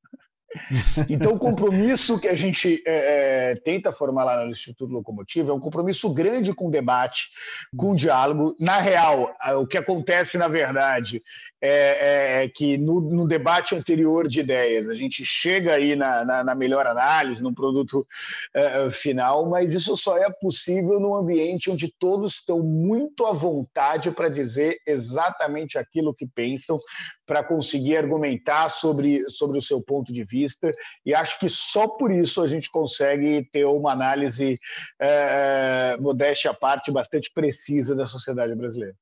Então, o compromisso que a gente é, é, tenta formar lá no Instituto Locomotivo é um compromisso grande com o debate, com diálogo. Na real, o que acontece, na verdade, é, é, é que no, no, debate anterior de ideias a gente chega aí na, na, na melhor análise, no produto é, final, mas isso só é possível num ambiente onde todos estão muito à vontade para dizer exatamente aquilo que pensam, para conseguir argumentar sobre, sobre o seu ponto de vista, e acho que só por isso a gente consegue ter uma análise, é, modéstia à parte, bastante precisa da sociedade brasileira.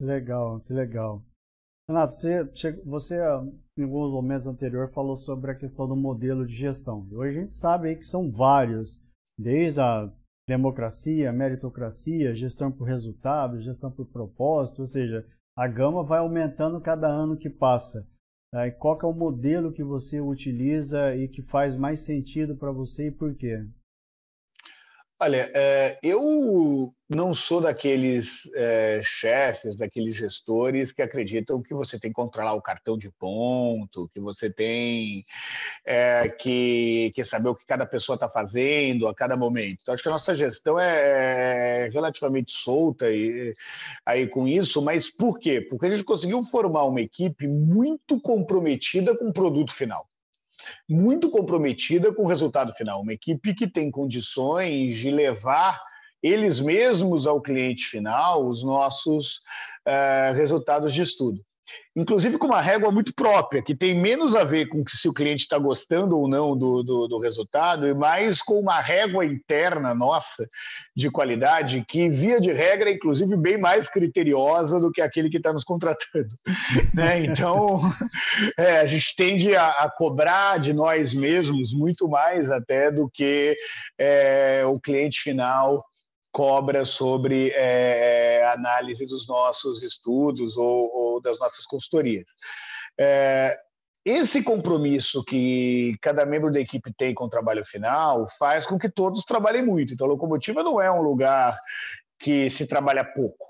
Legal, que legal. Renato, você, você em alguns momentos anteriores falou sobre a questão do modelo de gestão. Hoje a gente sabe aí que são vários, desde a democracia, meritocracia, gestão por resultado, gestão por propósito, ou seja, a gama vai aumentando cada ano que passa. Né? Qual é o modelo que você utiliza e que faz mais sentido para você e por quê? Olha, é, eu não sou daqueles é, chefes, daqueles gestores que acreditam que você tem que controlar o cartão de ponto, que você tem é, que, que saber o que cada pessoa está fazendo a cada momento. Então, acho que a nossa gestão é, é relativamente solta e, aí com isso, mas por quê? Porque a gente conseguiu formar uma equipe muito comprometida com o produto final muito comprometida com o resultado final. Uma equipe que tem condições de levar eles mesmos ao cliente final os nossos uh, resultados de estudo inclusive com uma régua muito própria, que tem menos a ver com se o cliente está gostando ou não do, do, do, resultado, e mais com uma régua interna nossa de qualidade, que, via de regra, é inclusive bem mais criteriosa do que aquele que está nos contratando. né? Então, é, a gente tende a, a, cobrar de nós mesmos muito mais até do que é, o cliente final cobra sobre é, análise dos nossos estudos ou, ou das nossas consultorias. É, esse compromisso que cada membro da equipe tem com o trabalho final faz com que todos trabalhem muito. Então, a locomotiva não é um lugar que se trabalha pouco.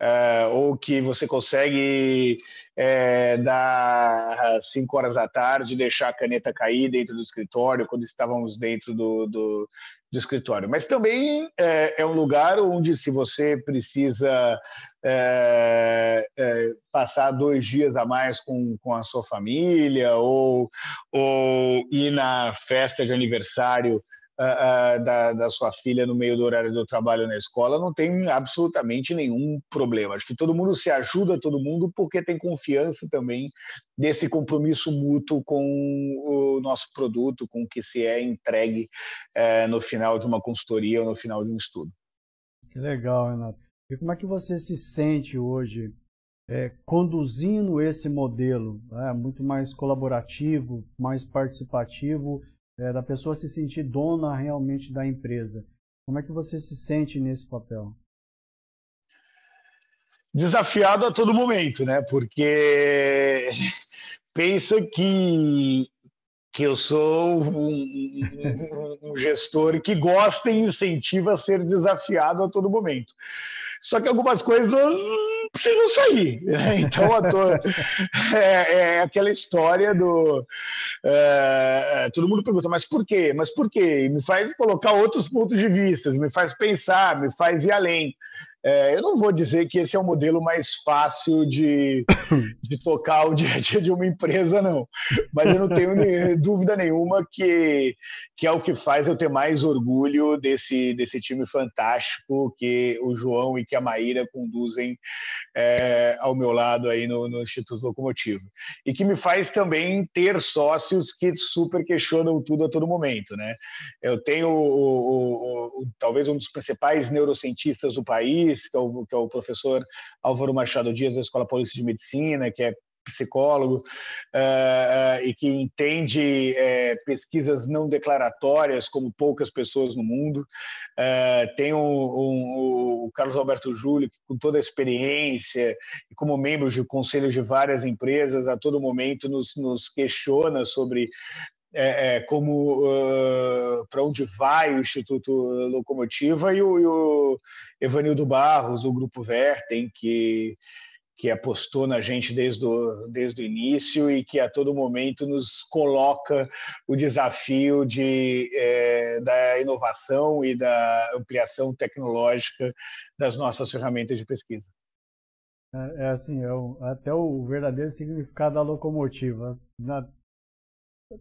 É, ou que você consegue é, dar cinco horas da tarde, deixar a caneta cair dentro do escritório, quando estávamos dentro do, do, do escritório. Mas também é, é, um lugar onde, se você precisa é, é, passar dois dias a mais com, com a sua família ou, ou ir na festa de aniversário uh, da, da sua filha no meio do horário do trabalho na escola, não tem absolutamente nenhum problema. Acho que todo mundo se ajuda, todo mundo, porque tem confiança também desse compromisso mútuo com o nosso produto, com o que se é entregue uh, no final de uma consultoria ou no final de um estudo. Que legal, Renato. E como é que você se sente hoje é, conduzindo esse modelo né, muito mais colaborativo, mais participativo é, da pessoa se sentir dona realmente da empresa. Como é que você se sente nesse papel? Desafiado a todo momento, né? Porque pensa que que eu sou um, um, um, gestor que gosta e incentiva a ser desafiado a todo momento. Só que algumas coisas precisam sair. Então, é, é, aquela história do. É, todo mundo pergunta, mas por quê? Mas por quê? Me faz colocar outros pontos de vista, me faz pensar, me faz ir além. É, eu não vou dizer que esse é o modelo mais fácil de, de tocar o dia a dia de uma empresa, não. Mas eu não tenho dúvida nenhuma que, que é o que faz eu ter mais orgulho desse, desse time fantástico que o João e que a Maíra conduzem é, ao meu lado aí no, no Instituto Locomotivo. E que me faz também ter sócios que super questionam tudo a todo momento. Né? Eu tenho o, o, o, talvez um dos principais neurocientistas do país, que é o, que é o professor Álvaro Machado Dias, da Escola Paulista de Medicina, que é psicólogo uh, uh, e que entende uh, pesquisas não declaratórias como poucas pessoas no mundo. tem um, um, o Carlos Alberto Júlio, que com toda a experiência e como membro de conselhos de várias empresas, a todo momento nos, nos questiona sobre é, é, como uh, para onde vai o Instituto Locomotiva e o, e o, Evanildo Barros, do Grupo Vertem, que, que apostou na gente desde o, desde o início e que a todo momento nos coloca o desafio de, é, da inovação e da ampliação tecnológica das nossas ferramentas de pesquisa. É, é assim, é o, até o verdadeiro significado da locomotiva. Na,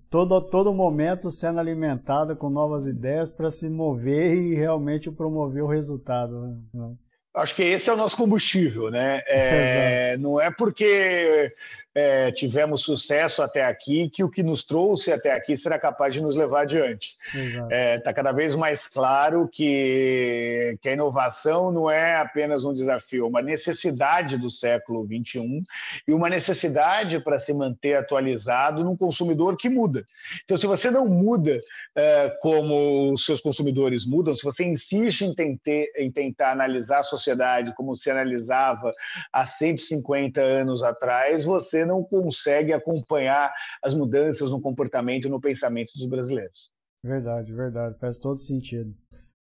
todo, todo momento sendo alimentada com novas ideias para se mover e realmente promover o resultado. Né? Acho que esse é o nosso combustível, né? É, não é porque é, tivemos sucesso até aqui que o que nos trouxe até aqui será capaz de nos levar adiante. Está é, tá cada vez mais claro que, que a inovação não é apenas um desafio, é uma necessidade do século XXI e uma necessidade para se manter atualizado num consumidor que muda. Então, se você não muda é, como os seus consumidores mudam, se você insiste em, tente, em tentar analisar suas sociedade como se analisava há 150 anos atrás, você não consegue acompanhar as mudanças no comportamento e no pensamento dos brasileiros. Verdade, verdade, faz todo sentido.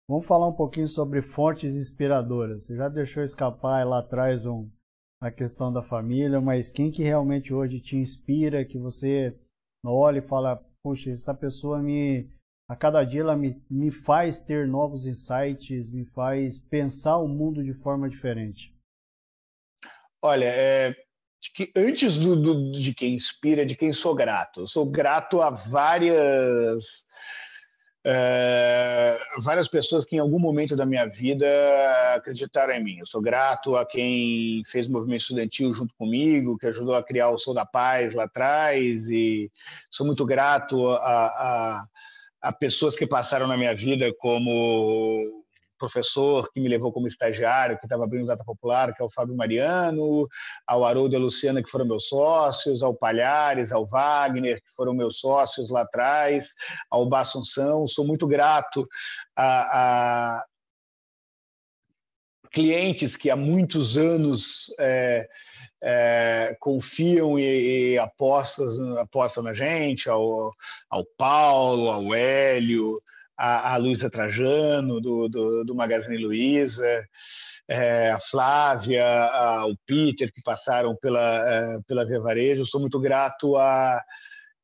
Vamos falar um pouquinho sobre fontes inspiradoras. Você já deixou escapar lá atrás um, a questão da família, mas quem que realmente hoje te inspira, que você olha e fala, puxa, essa pessoa me, a cada dia ela me, me faz ter novos insights, me faz pensar o mundo de forma diferente? Olha, é, que antes do, do, de quem inspira, de quem sou grato. Eu sou grato a várias é, várias pessoas que em algum momento da minha vida acreditaram em mim. Eu sou grato a quem fez movimento estudantil junto comigo, que ajudou a criar o Sou da Paz lá atrás, e sou muito grato a, a, a pessoas que passaram na minha vida como professor que me levou como estagiário, que estava abrindo Data Popular, que é o Fábio Mariano, ao Haroldo e a Luciana, que foram meus sócios, ao Palhares, ao Wagner, que foram meus sócios lá atrás, ao Bassunção. Sou muito grato a, a clientes que há muitos anos é, é, confiam e, e apostam, apostam na gente, ao, ao Paulo, ao Hélio, a, Luísa Trajano, do, do, do Magazine Luiza, é, a Flávia, a, o Peter, que passaram pela, é, pela Via Varejo. Sou muito grato a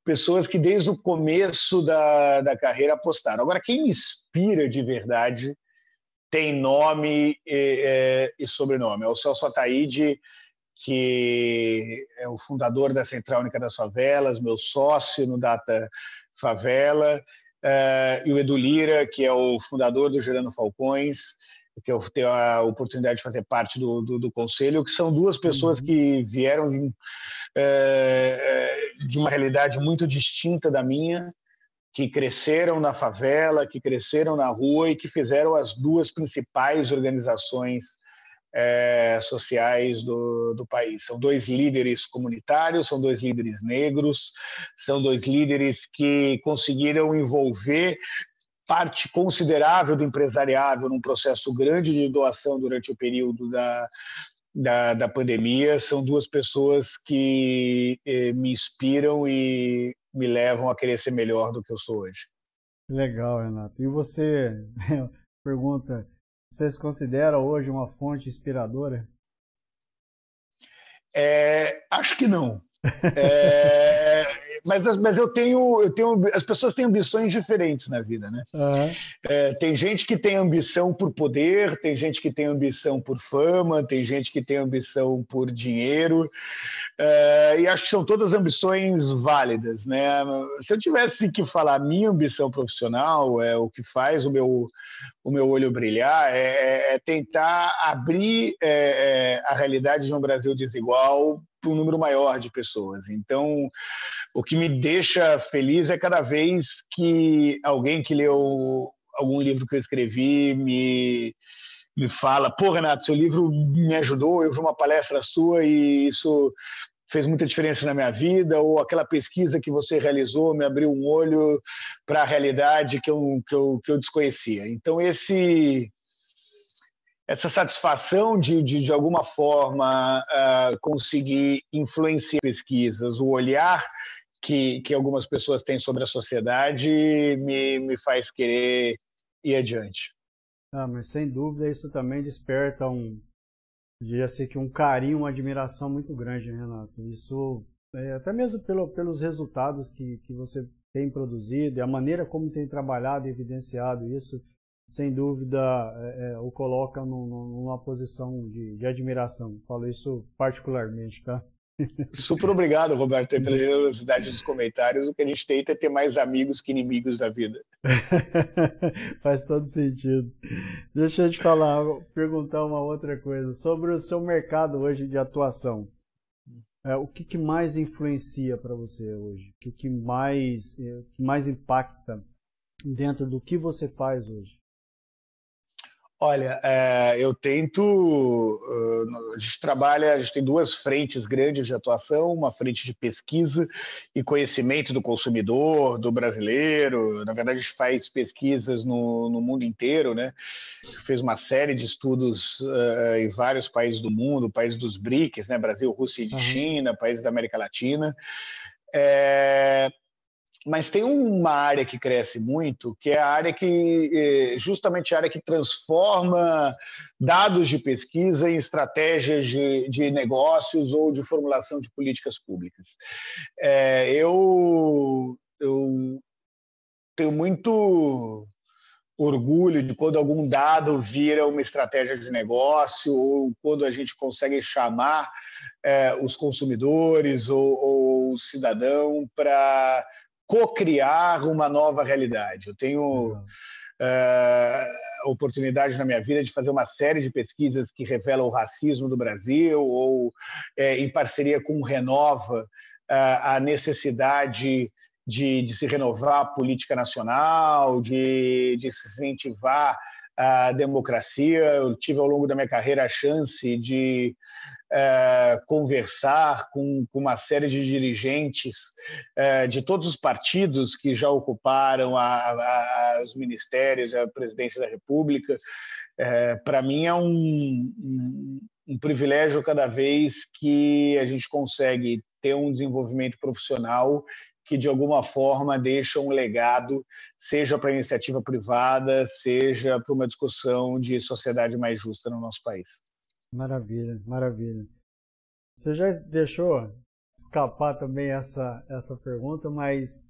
pessoas que desde o começo da, da carreira apostaram. Agora, quem me inspira de verdade tem nome e, é, e sobrenome. É o Celso Ataíde, que é o fundador da Central Única das Favelas, meu sócio no Data Favela, uh, e o Edu Lira, que é o fundador do Gerando Falcões, que eu tenho a oportunidade de fazer parte do, do, do conselho, que são duas pessoas uhum. que vieram de, uh, de uma realidade muito distinta da minha, que cresceram na favela, que cresceram na rua e que fizeram as duas principais organizações é, sociais do, do país. São dois líderes comunitários, são dois líderes negros, são dois líderes que conseguiram envolver parte considerável do empresariado num processo grande de doação durante o período da, da, da pandemia. São duas pessoas que eh, me inspiram e me levam a querer ser melhor do que eu sou hoje. Legal, Renato. E você pergunta você se considera hoje uma fonte inspiradora? É, acho que não. É, mas, mas eu tenho, eu tenho. As pessoas têm ambições diferentes na vida, né? Uhum. É, tem gente que tem ambição por poder, tem gente que tem ambição por fama, tem gente que tem ambição por dinheiro. É, e acho que são todas ambições válidas, né? Se eu tivesse que falar minha ambição profissional, é o que faz o meu, o meu olho brilhar, é, é tentar abrir é, é, a realidade de um Brasil desigual para um número maior de pessoas. Então, o que me deixa feliz é cada vez que alguém que leu algum livro que eu escrevi me me fala, pô, Renato, seu livro me ajudou, eu vi uma palestra sua e isso fez muita diferença na minha vida, ou aquela pesquisa que você realizou me abriu um olho para a realidade que eu, que, eu, que eu desconhecia. Então, esse essa satisfação de, de, de alguma forma, uh, conseguir influenciar pesquisas, o olhar que, que algumas pessoas têm sobre a sociedade me, me faz querer ir adiante. Ah, mas sem dúvida isso também desperta um, diria ser que um carinho, uma admiração muito grande, né, Renato. Isso, é, até mesmo pelo, pelos resultados que, que você tem produzido e a maneira como tem trabalhado e evidenciado isso, sem dúvida, é, é, o coloca numa posição de, de, admiração. Falo isso particularmente, tá? Super obrigado, Roberto, pela generosidade dos comentários. O que a gente tenta é ter mais amigos que inimigos da vida. Faz todo sentido. Deixa eu te falar, perguntar uma outra coisa sobre o seu mercado hoje de atuação. É, o que, que mais influencia para você hoje? O que, que mais, que mais impacta dentro do que você faz hoje? Olha, é, eu tento. a gente trabalha, a gente tem duas frentes grandes de atuação: uma frente de pesquisa e conhecimento do consumidor, do brasileiro. Na verdade, a gente faz pesquisas no, no mundo inteiro, né? Fez uma série de estudos uh, em vários países do mundo, países dos BRICS, né? Brasil, Rússia e China, uhum. países da América Latina. É, mas tem uma área que cresce muito, que é a área que, eh, justamente a área que transforma dados de pesquisa em estratégias de, de negócios ou de formulação de políticas públicas. É, eu, eu tenho muito orgulho de quando algum dado vira uma estratégia de negócio ou quando a gente consegue chamar é, os consumidores ou, ou o cidadão para co-criar uma nova realidade. Eu tenho uh, oportunidade na minha vida de fazer uma série de pesquisas que revelam o racismo do Brasil ou, uh, em parceria com o Renova, uh, a necessidade de, de, se renovar a política nacional, de, de se incentivar a democracia. Eu tive ao longo da minha carreira a chance de uh, conversar com, com, uma série de dirigentes uh, de todos os partidos que já ocuparam a, a, os ministérios, a presidência da República. Uh, Para mim é um, um, um privilégio cada vez que a gente consegue ter um desenvolvimento profissional que de alguma forma deixa um legado, seja para iniciativa privada, seja para uma discussão de sociedade mais justa no nosso país. Maravilha, maravilha. Você já deixou escapar também essa, essa pergunta, mas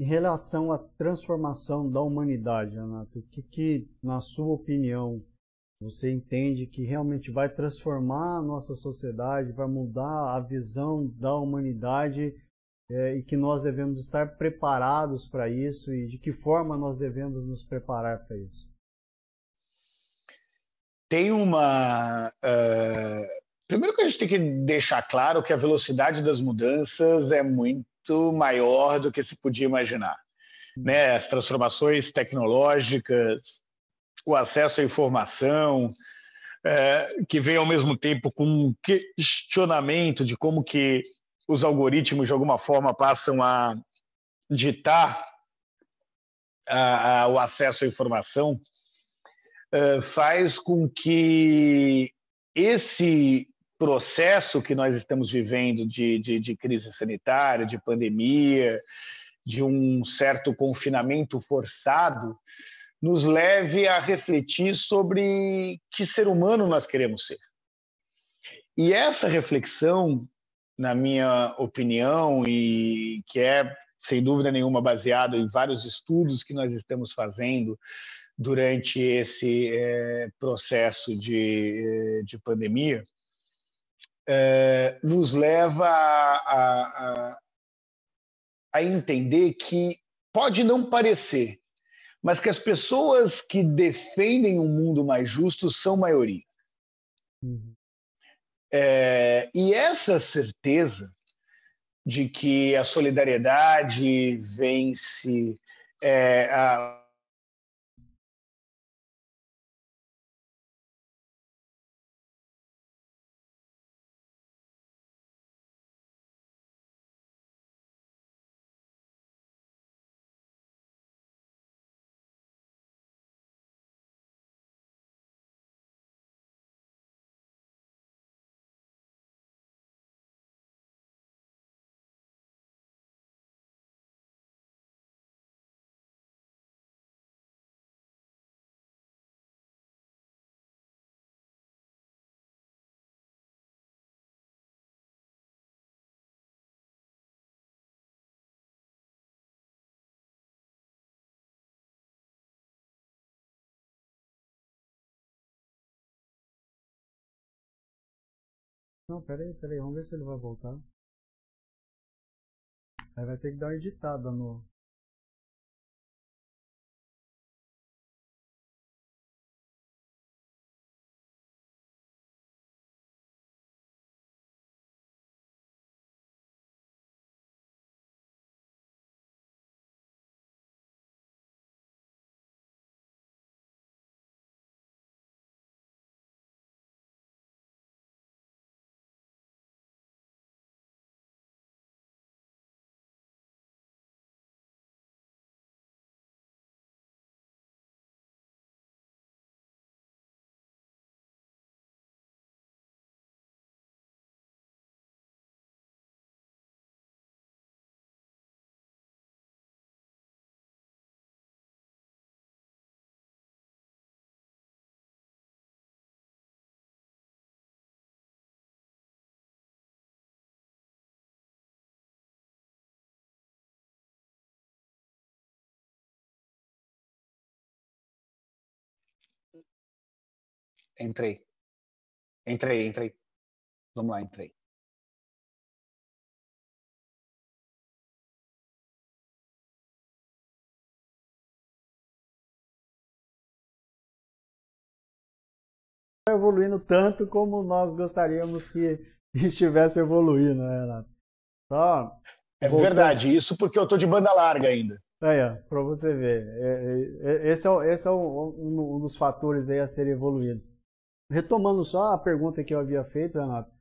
em relação à transformação da humanidade, Renato, o que, que, na sua opinião, você entende que realmente vai transformar a nossa sociedade, vai mudar a visão da humanidade é, e que nós devemos estar preparados para isso e de que forma nós devemos nos preparar para isso? Tem uma. Uh, primeiro que a gente tem que deixar claro que a velocidade das mudanças é muito maior do que se podia imaginar. Né? As transformações tecnológicas, o acesso à informação, é, que vem ao mesmo tempo com um questionamento de como que os algoritmos de alguma forma passam a ditar a, a, o acesso à informação, uh, faz com que esse processo que nós estamos vivendo de, de, de crise sanitária, de pandemia, de um certo confinamento forçado, nos leve a refletir sobre que ser humano nós queremos ser. E essa reflexão na minha opinião, e que é, sem dúvida nenhuma, baseado em vários estudos que nós estamos fazendo durante esse é, processo de, eh, de pandemia, é, nos leva a, a, a entender que pode não parecer, mas que as pessoas que defendem um mundo mais justo são maioria. Uhum. É, e essa certeza de que a solidariedade vence é, a, Não, pera aí, pera aí, vamos ver se ele vai voltar. Aí vai ter que dar uma editada no, Entrei. Entrei, entrei. Vamos lá, entrei. evoluindo tanto como nós gostaríamos que estivesse evoluindo, né, Renato? Só é voltando... verdade, isso porque eu estou de banda larga ainda. É, para você ver. É, é, esse é, esse é um, um, dos fatores aí a serem evoluídos. Retomando só a pergunta que eu havia feito, Renato,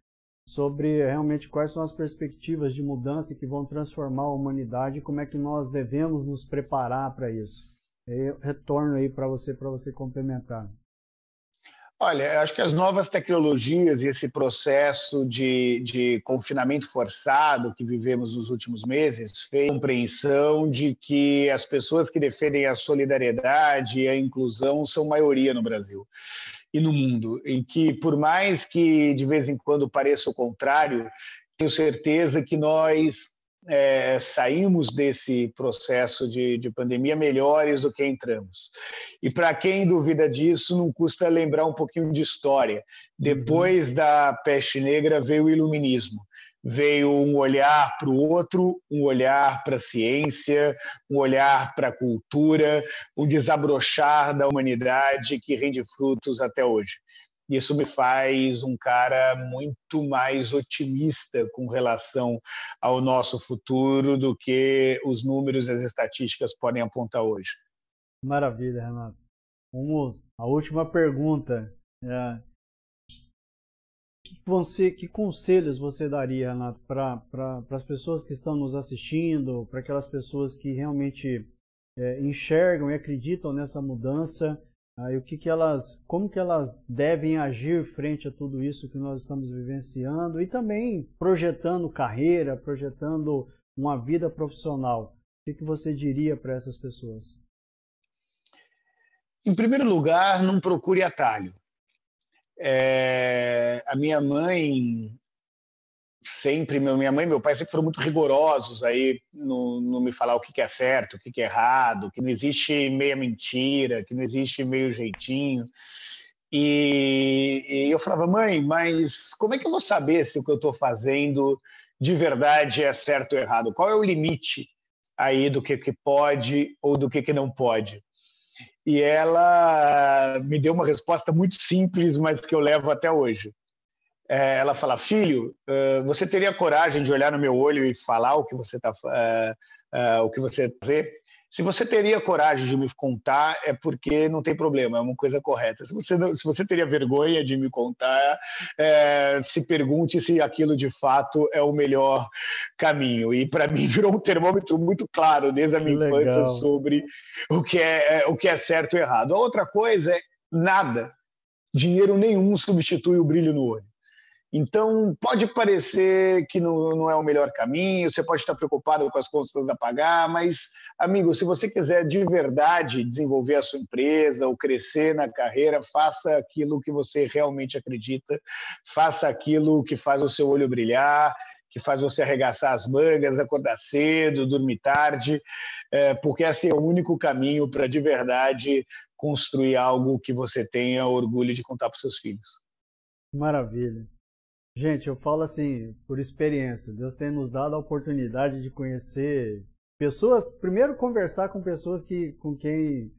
sobre realmente quais são as perspectivas de mudança que vão transformar a humanidade e como é que nós devemos nos preparar para isso. Eu retorno aí para você para você complementar. Olha, acho que as novas tecnologias e esse processo de, de confinamento forçado que vivemos nos últimos meses fez compreensão de que as pessoas que defendem a solidariedade e a inclusão são maioria no Brasil e no mundo, em que por mais que de vez em quando pareça o contrário, tenho certeza que nós é, saímos desse processo de, de, pandemia melhores do que entramos. E para quem duvida disso, não custa lembrar um pouquinho de história. Depois uhum. da peste negra veio o iluminismo. Veio um olhar para o outro, um olhar para a ciência, um olhar para a cultura, um desabrochar da humanidade que rende frutos até hoje. Isso me faz um cara muito mais otimista com relação ao nosso futuro do que os números e as estatísticas podem apontar hoje. Maravilha, Renato. Vamos a última pergunta. É, que, você, que conselhos você daria, Renato, para pra, as pessoas que estão nos assistindo, para aquelas pessoas que realmente é, enxergam e acreditam nessa mudança o que, que elas, como que elas devem agir frente a tudo isso que nós estamos vivenciando e também projetando carreira, projetando uma vida profissional. O que, que você diria para essas pessoas? Em primeiro lugar, não procure atalho. É, a minha mãe sempre, meu, minha mãe e meu pai sempre foram muito rigorosos aí no, no me falar o que, é certo, o que, que é errado, que não existe meia mentira, que não existe meio jeitinho. E, e eu falava, mãe, mas como é que eu vou saber se o que eu estou fazendo de verdade é certo ou errado? Qual é o limite aí do que, que pode ou do que, que não pode? E ela me deu uma resposta muito simples, mas que eu levo até hoje é, ela fala: Filho, você teria coragem de olhar no meu olho e falar o que você está o que você fazer? Se você teria coragem de me contar, é porque não tem problema, é uma coisa correta. Se você, se você teria vergonha de me contar, é, se pergunte se aquilo de fato é o melhor caminho. E para mim virou um termômetro muito claro desde a minha que infância legal. sobre o que, é, o que é certo e errado. A outra coisa é nada, dinheiro nenhum substitui o brilho no olho. Então, pode parecer que não, não, é o melhor caminho, você pode estar preocupado com as contas a pagar, mas, amigo, se você quiser de verdade desenvolver a sua empresa ou crescer na carreira, faça aquilo que você realmente acredita, faça aquilo que faz o seu olho brilhar, que faz você arregaçar as mangas, acordar cedo, dormir tarde, é, porque esse é o único caminho para de verdade construir algo que você tenha orgulho de contar para os seus filhos. Maravilha. Gente, eu falo assim, por experiência, Deus tem nos dado a oportunidade de conhecer pessoas, primeiro conversar com pessoas que, com quem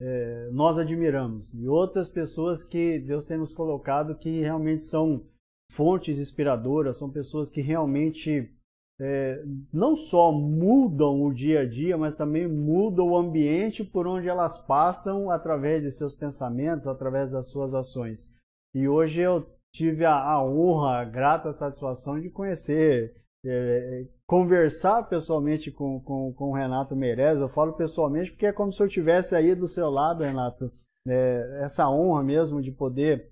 é, nós admiramos e outras pessoas que Deus tem nos colocado que realmente são fontes inspiradoras, são pessoas que realmente é, não só mudam o dia a dia, mas também mudam o ambiente por onde elas passam através de seus pensamentos, através das suas ações. E hoje eu tive a, a honra, a grata satisfação de conhecer, é, conversar pessoalmente com, com, com o Renato Meirelles. Eu falo pessoalmente porque é como se eu estivesse aí do seu lado, Renato. É, essa honra mesmo de poder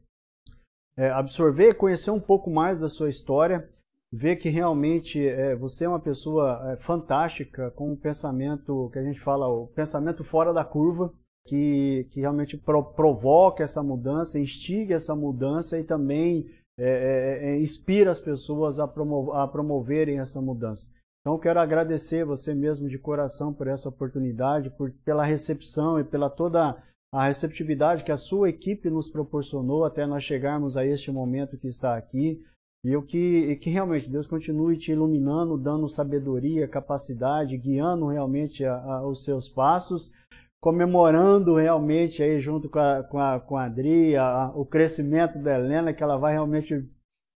é, absorver, conhecer um pouco mais da sua história, ver que realmente é, você é uma pessoa é, fantástica, com um pensamento que a gente fala, o pensamento fora da curva que, que realmente pro, provoca essa mudança, instiga essa mudança e também é, é, é, inspira as pessoas a, a promoverem essa mudança. Então, quero agradecer você mesmo de coração por essa oportunidade, por, pela recepção e pela toda a receptividade que a sua equipe nos proporcionou até nós chegarmos a este momento que está aqui. E eu que, que realmente Deus continue te iluminando, dando sabedoria, capacidade, guiando realmente a, a, os seus passos, comemorando realmente aí junto com a, com a, com a Adri, a, o crescimento da Helena, que ela vai realmente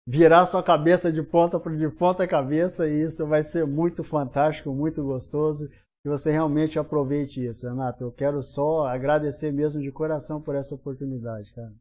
virar sua cabeça de ponta de ponta cabeça e isso vai ser muito fantástico, muito gostoso que você realmente aproveite isso, Renato. Eu quero só agradecer mesmo de coração por essa oportunidade, cara.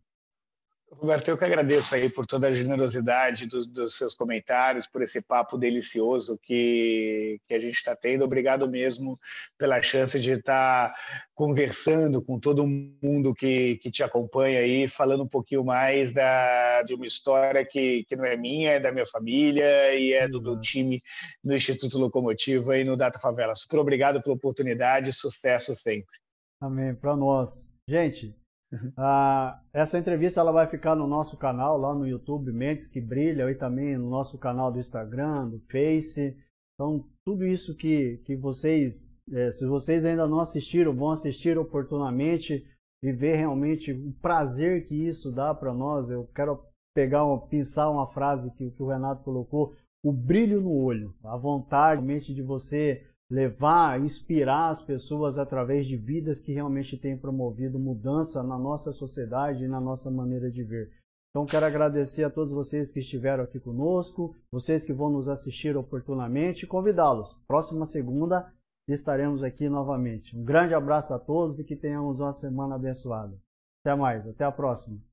Roberto, eu que agradeço aí por toda a generosidade dos, dos seus comentários, por esse papo delicioso que, que a gente está tendo. Obrigado mesmo pela chance de estar tá conversando com todo mundo que, que te acompanha aí, falando um pouquinho mais da, de uma história que, que não é minha, é da minha família e é do meu time no Instituto Locomotiva e no Data Favela. Super obrigado pela oportunidade, sucesso sempre. Amém, para nós. Gente, Uhum. Ah, essa entrevista ela vai ficar no nosso canal lá no YouTube, Mentes que Brilha, e também no nosso canal do Instagram, do Face. Então, tudo isso que, que vocês, é, se vocês ainda não assistiram, vão assistir oportunamente e ver realmente o prazer que isso dá para nós. Eu quero pegar, pensar uma frase que, que o Renato colocou, o brilho no olho, a vontade realmente de você levar, inspirar as pessoas através de vidas que realmente têm promovido mudança na nossa sociedade e na nossa maneira de ver. Então quero agradecer a todos vocês que estiveram aqui conosco, vocês que vão nos assistir oportunamente e convidá-los. Próxima segunda estaremos aqui novamente. Um grande abraço a todos e que tenhamos uma semana abençoada. Até mais, até a próxima.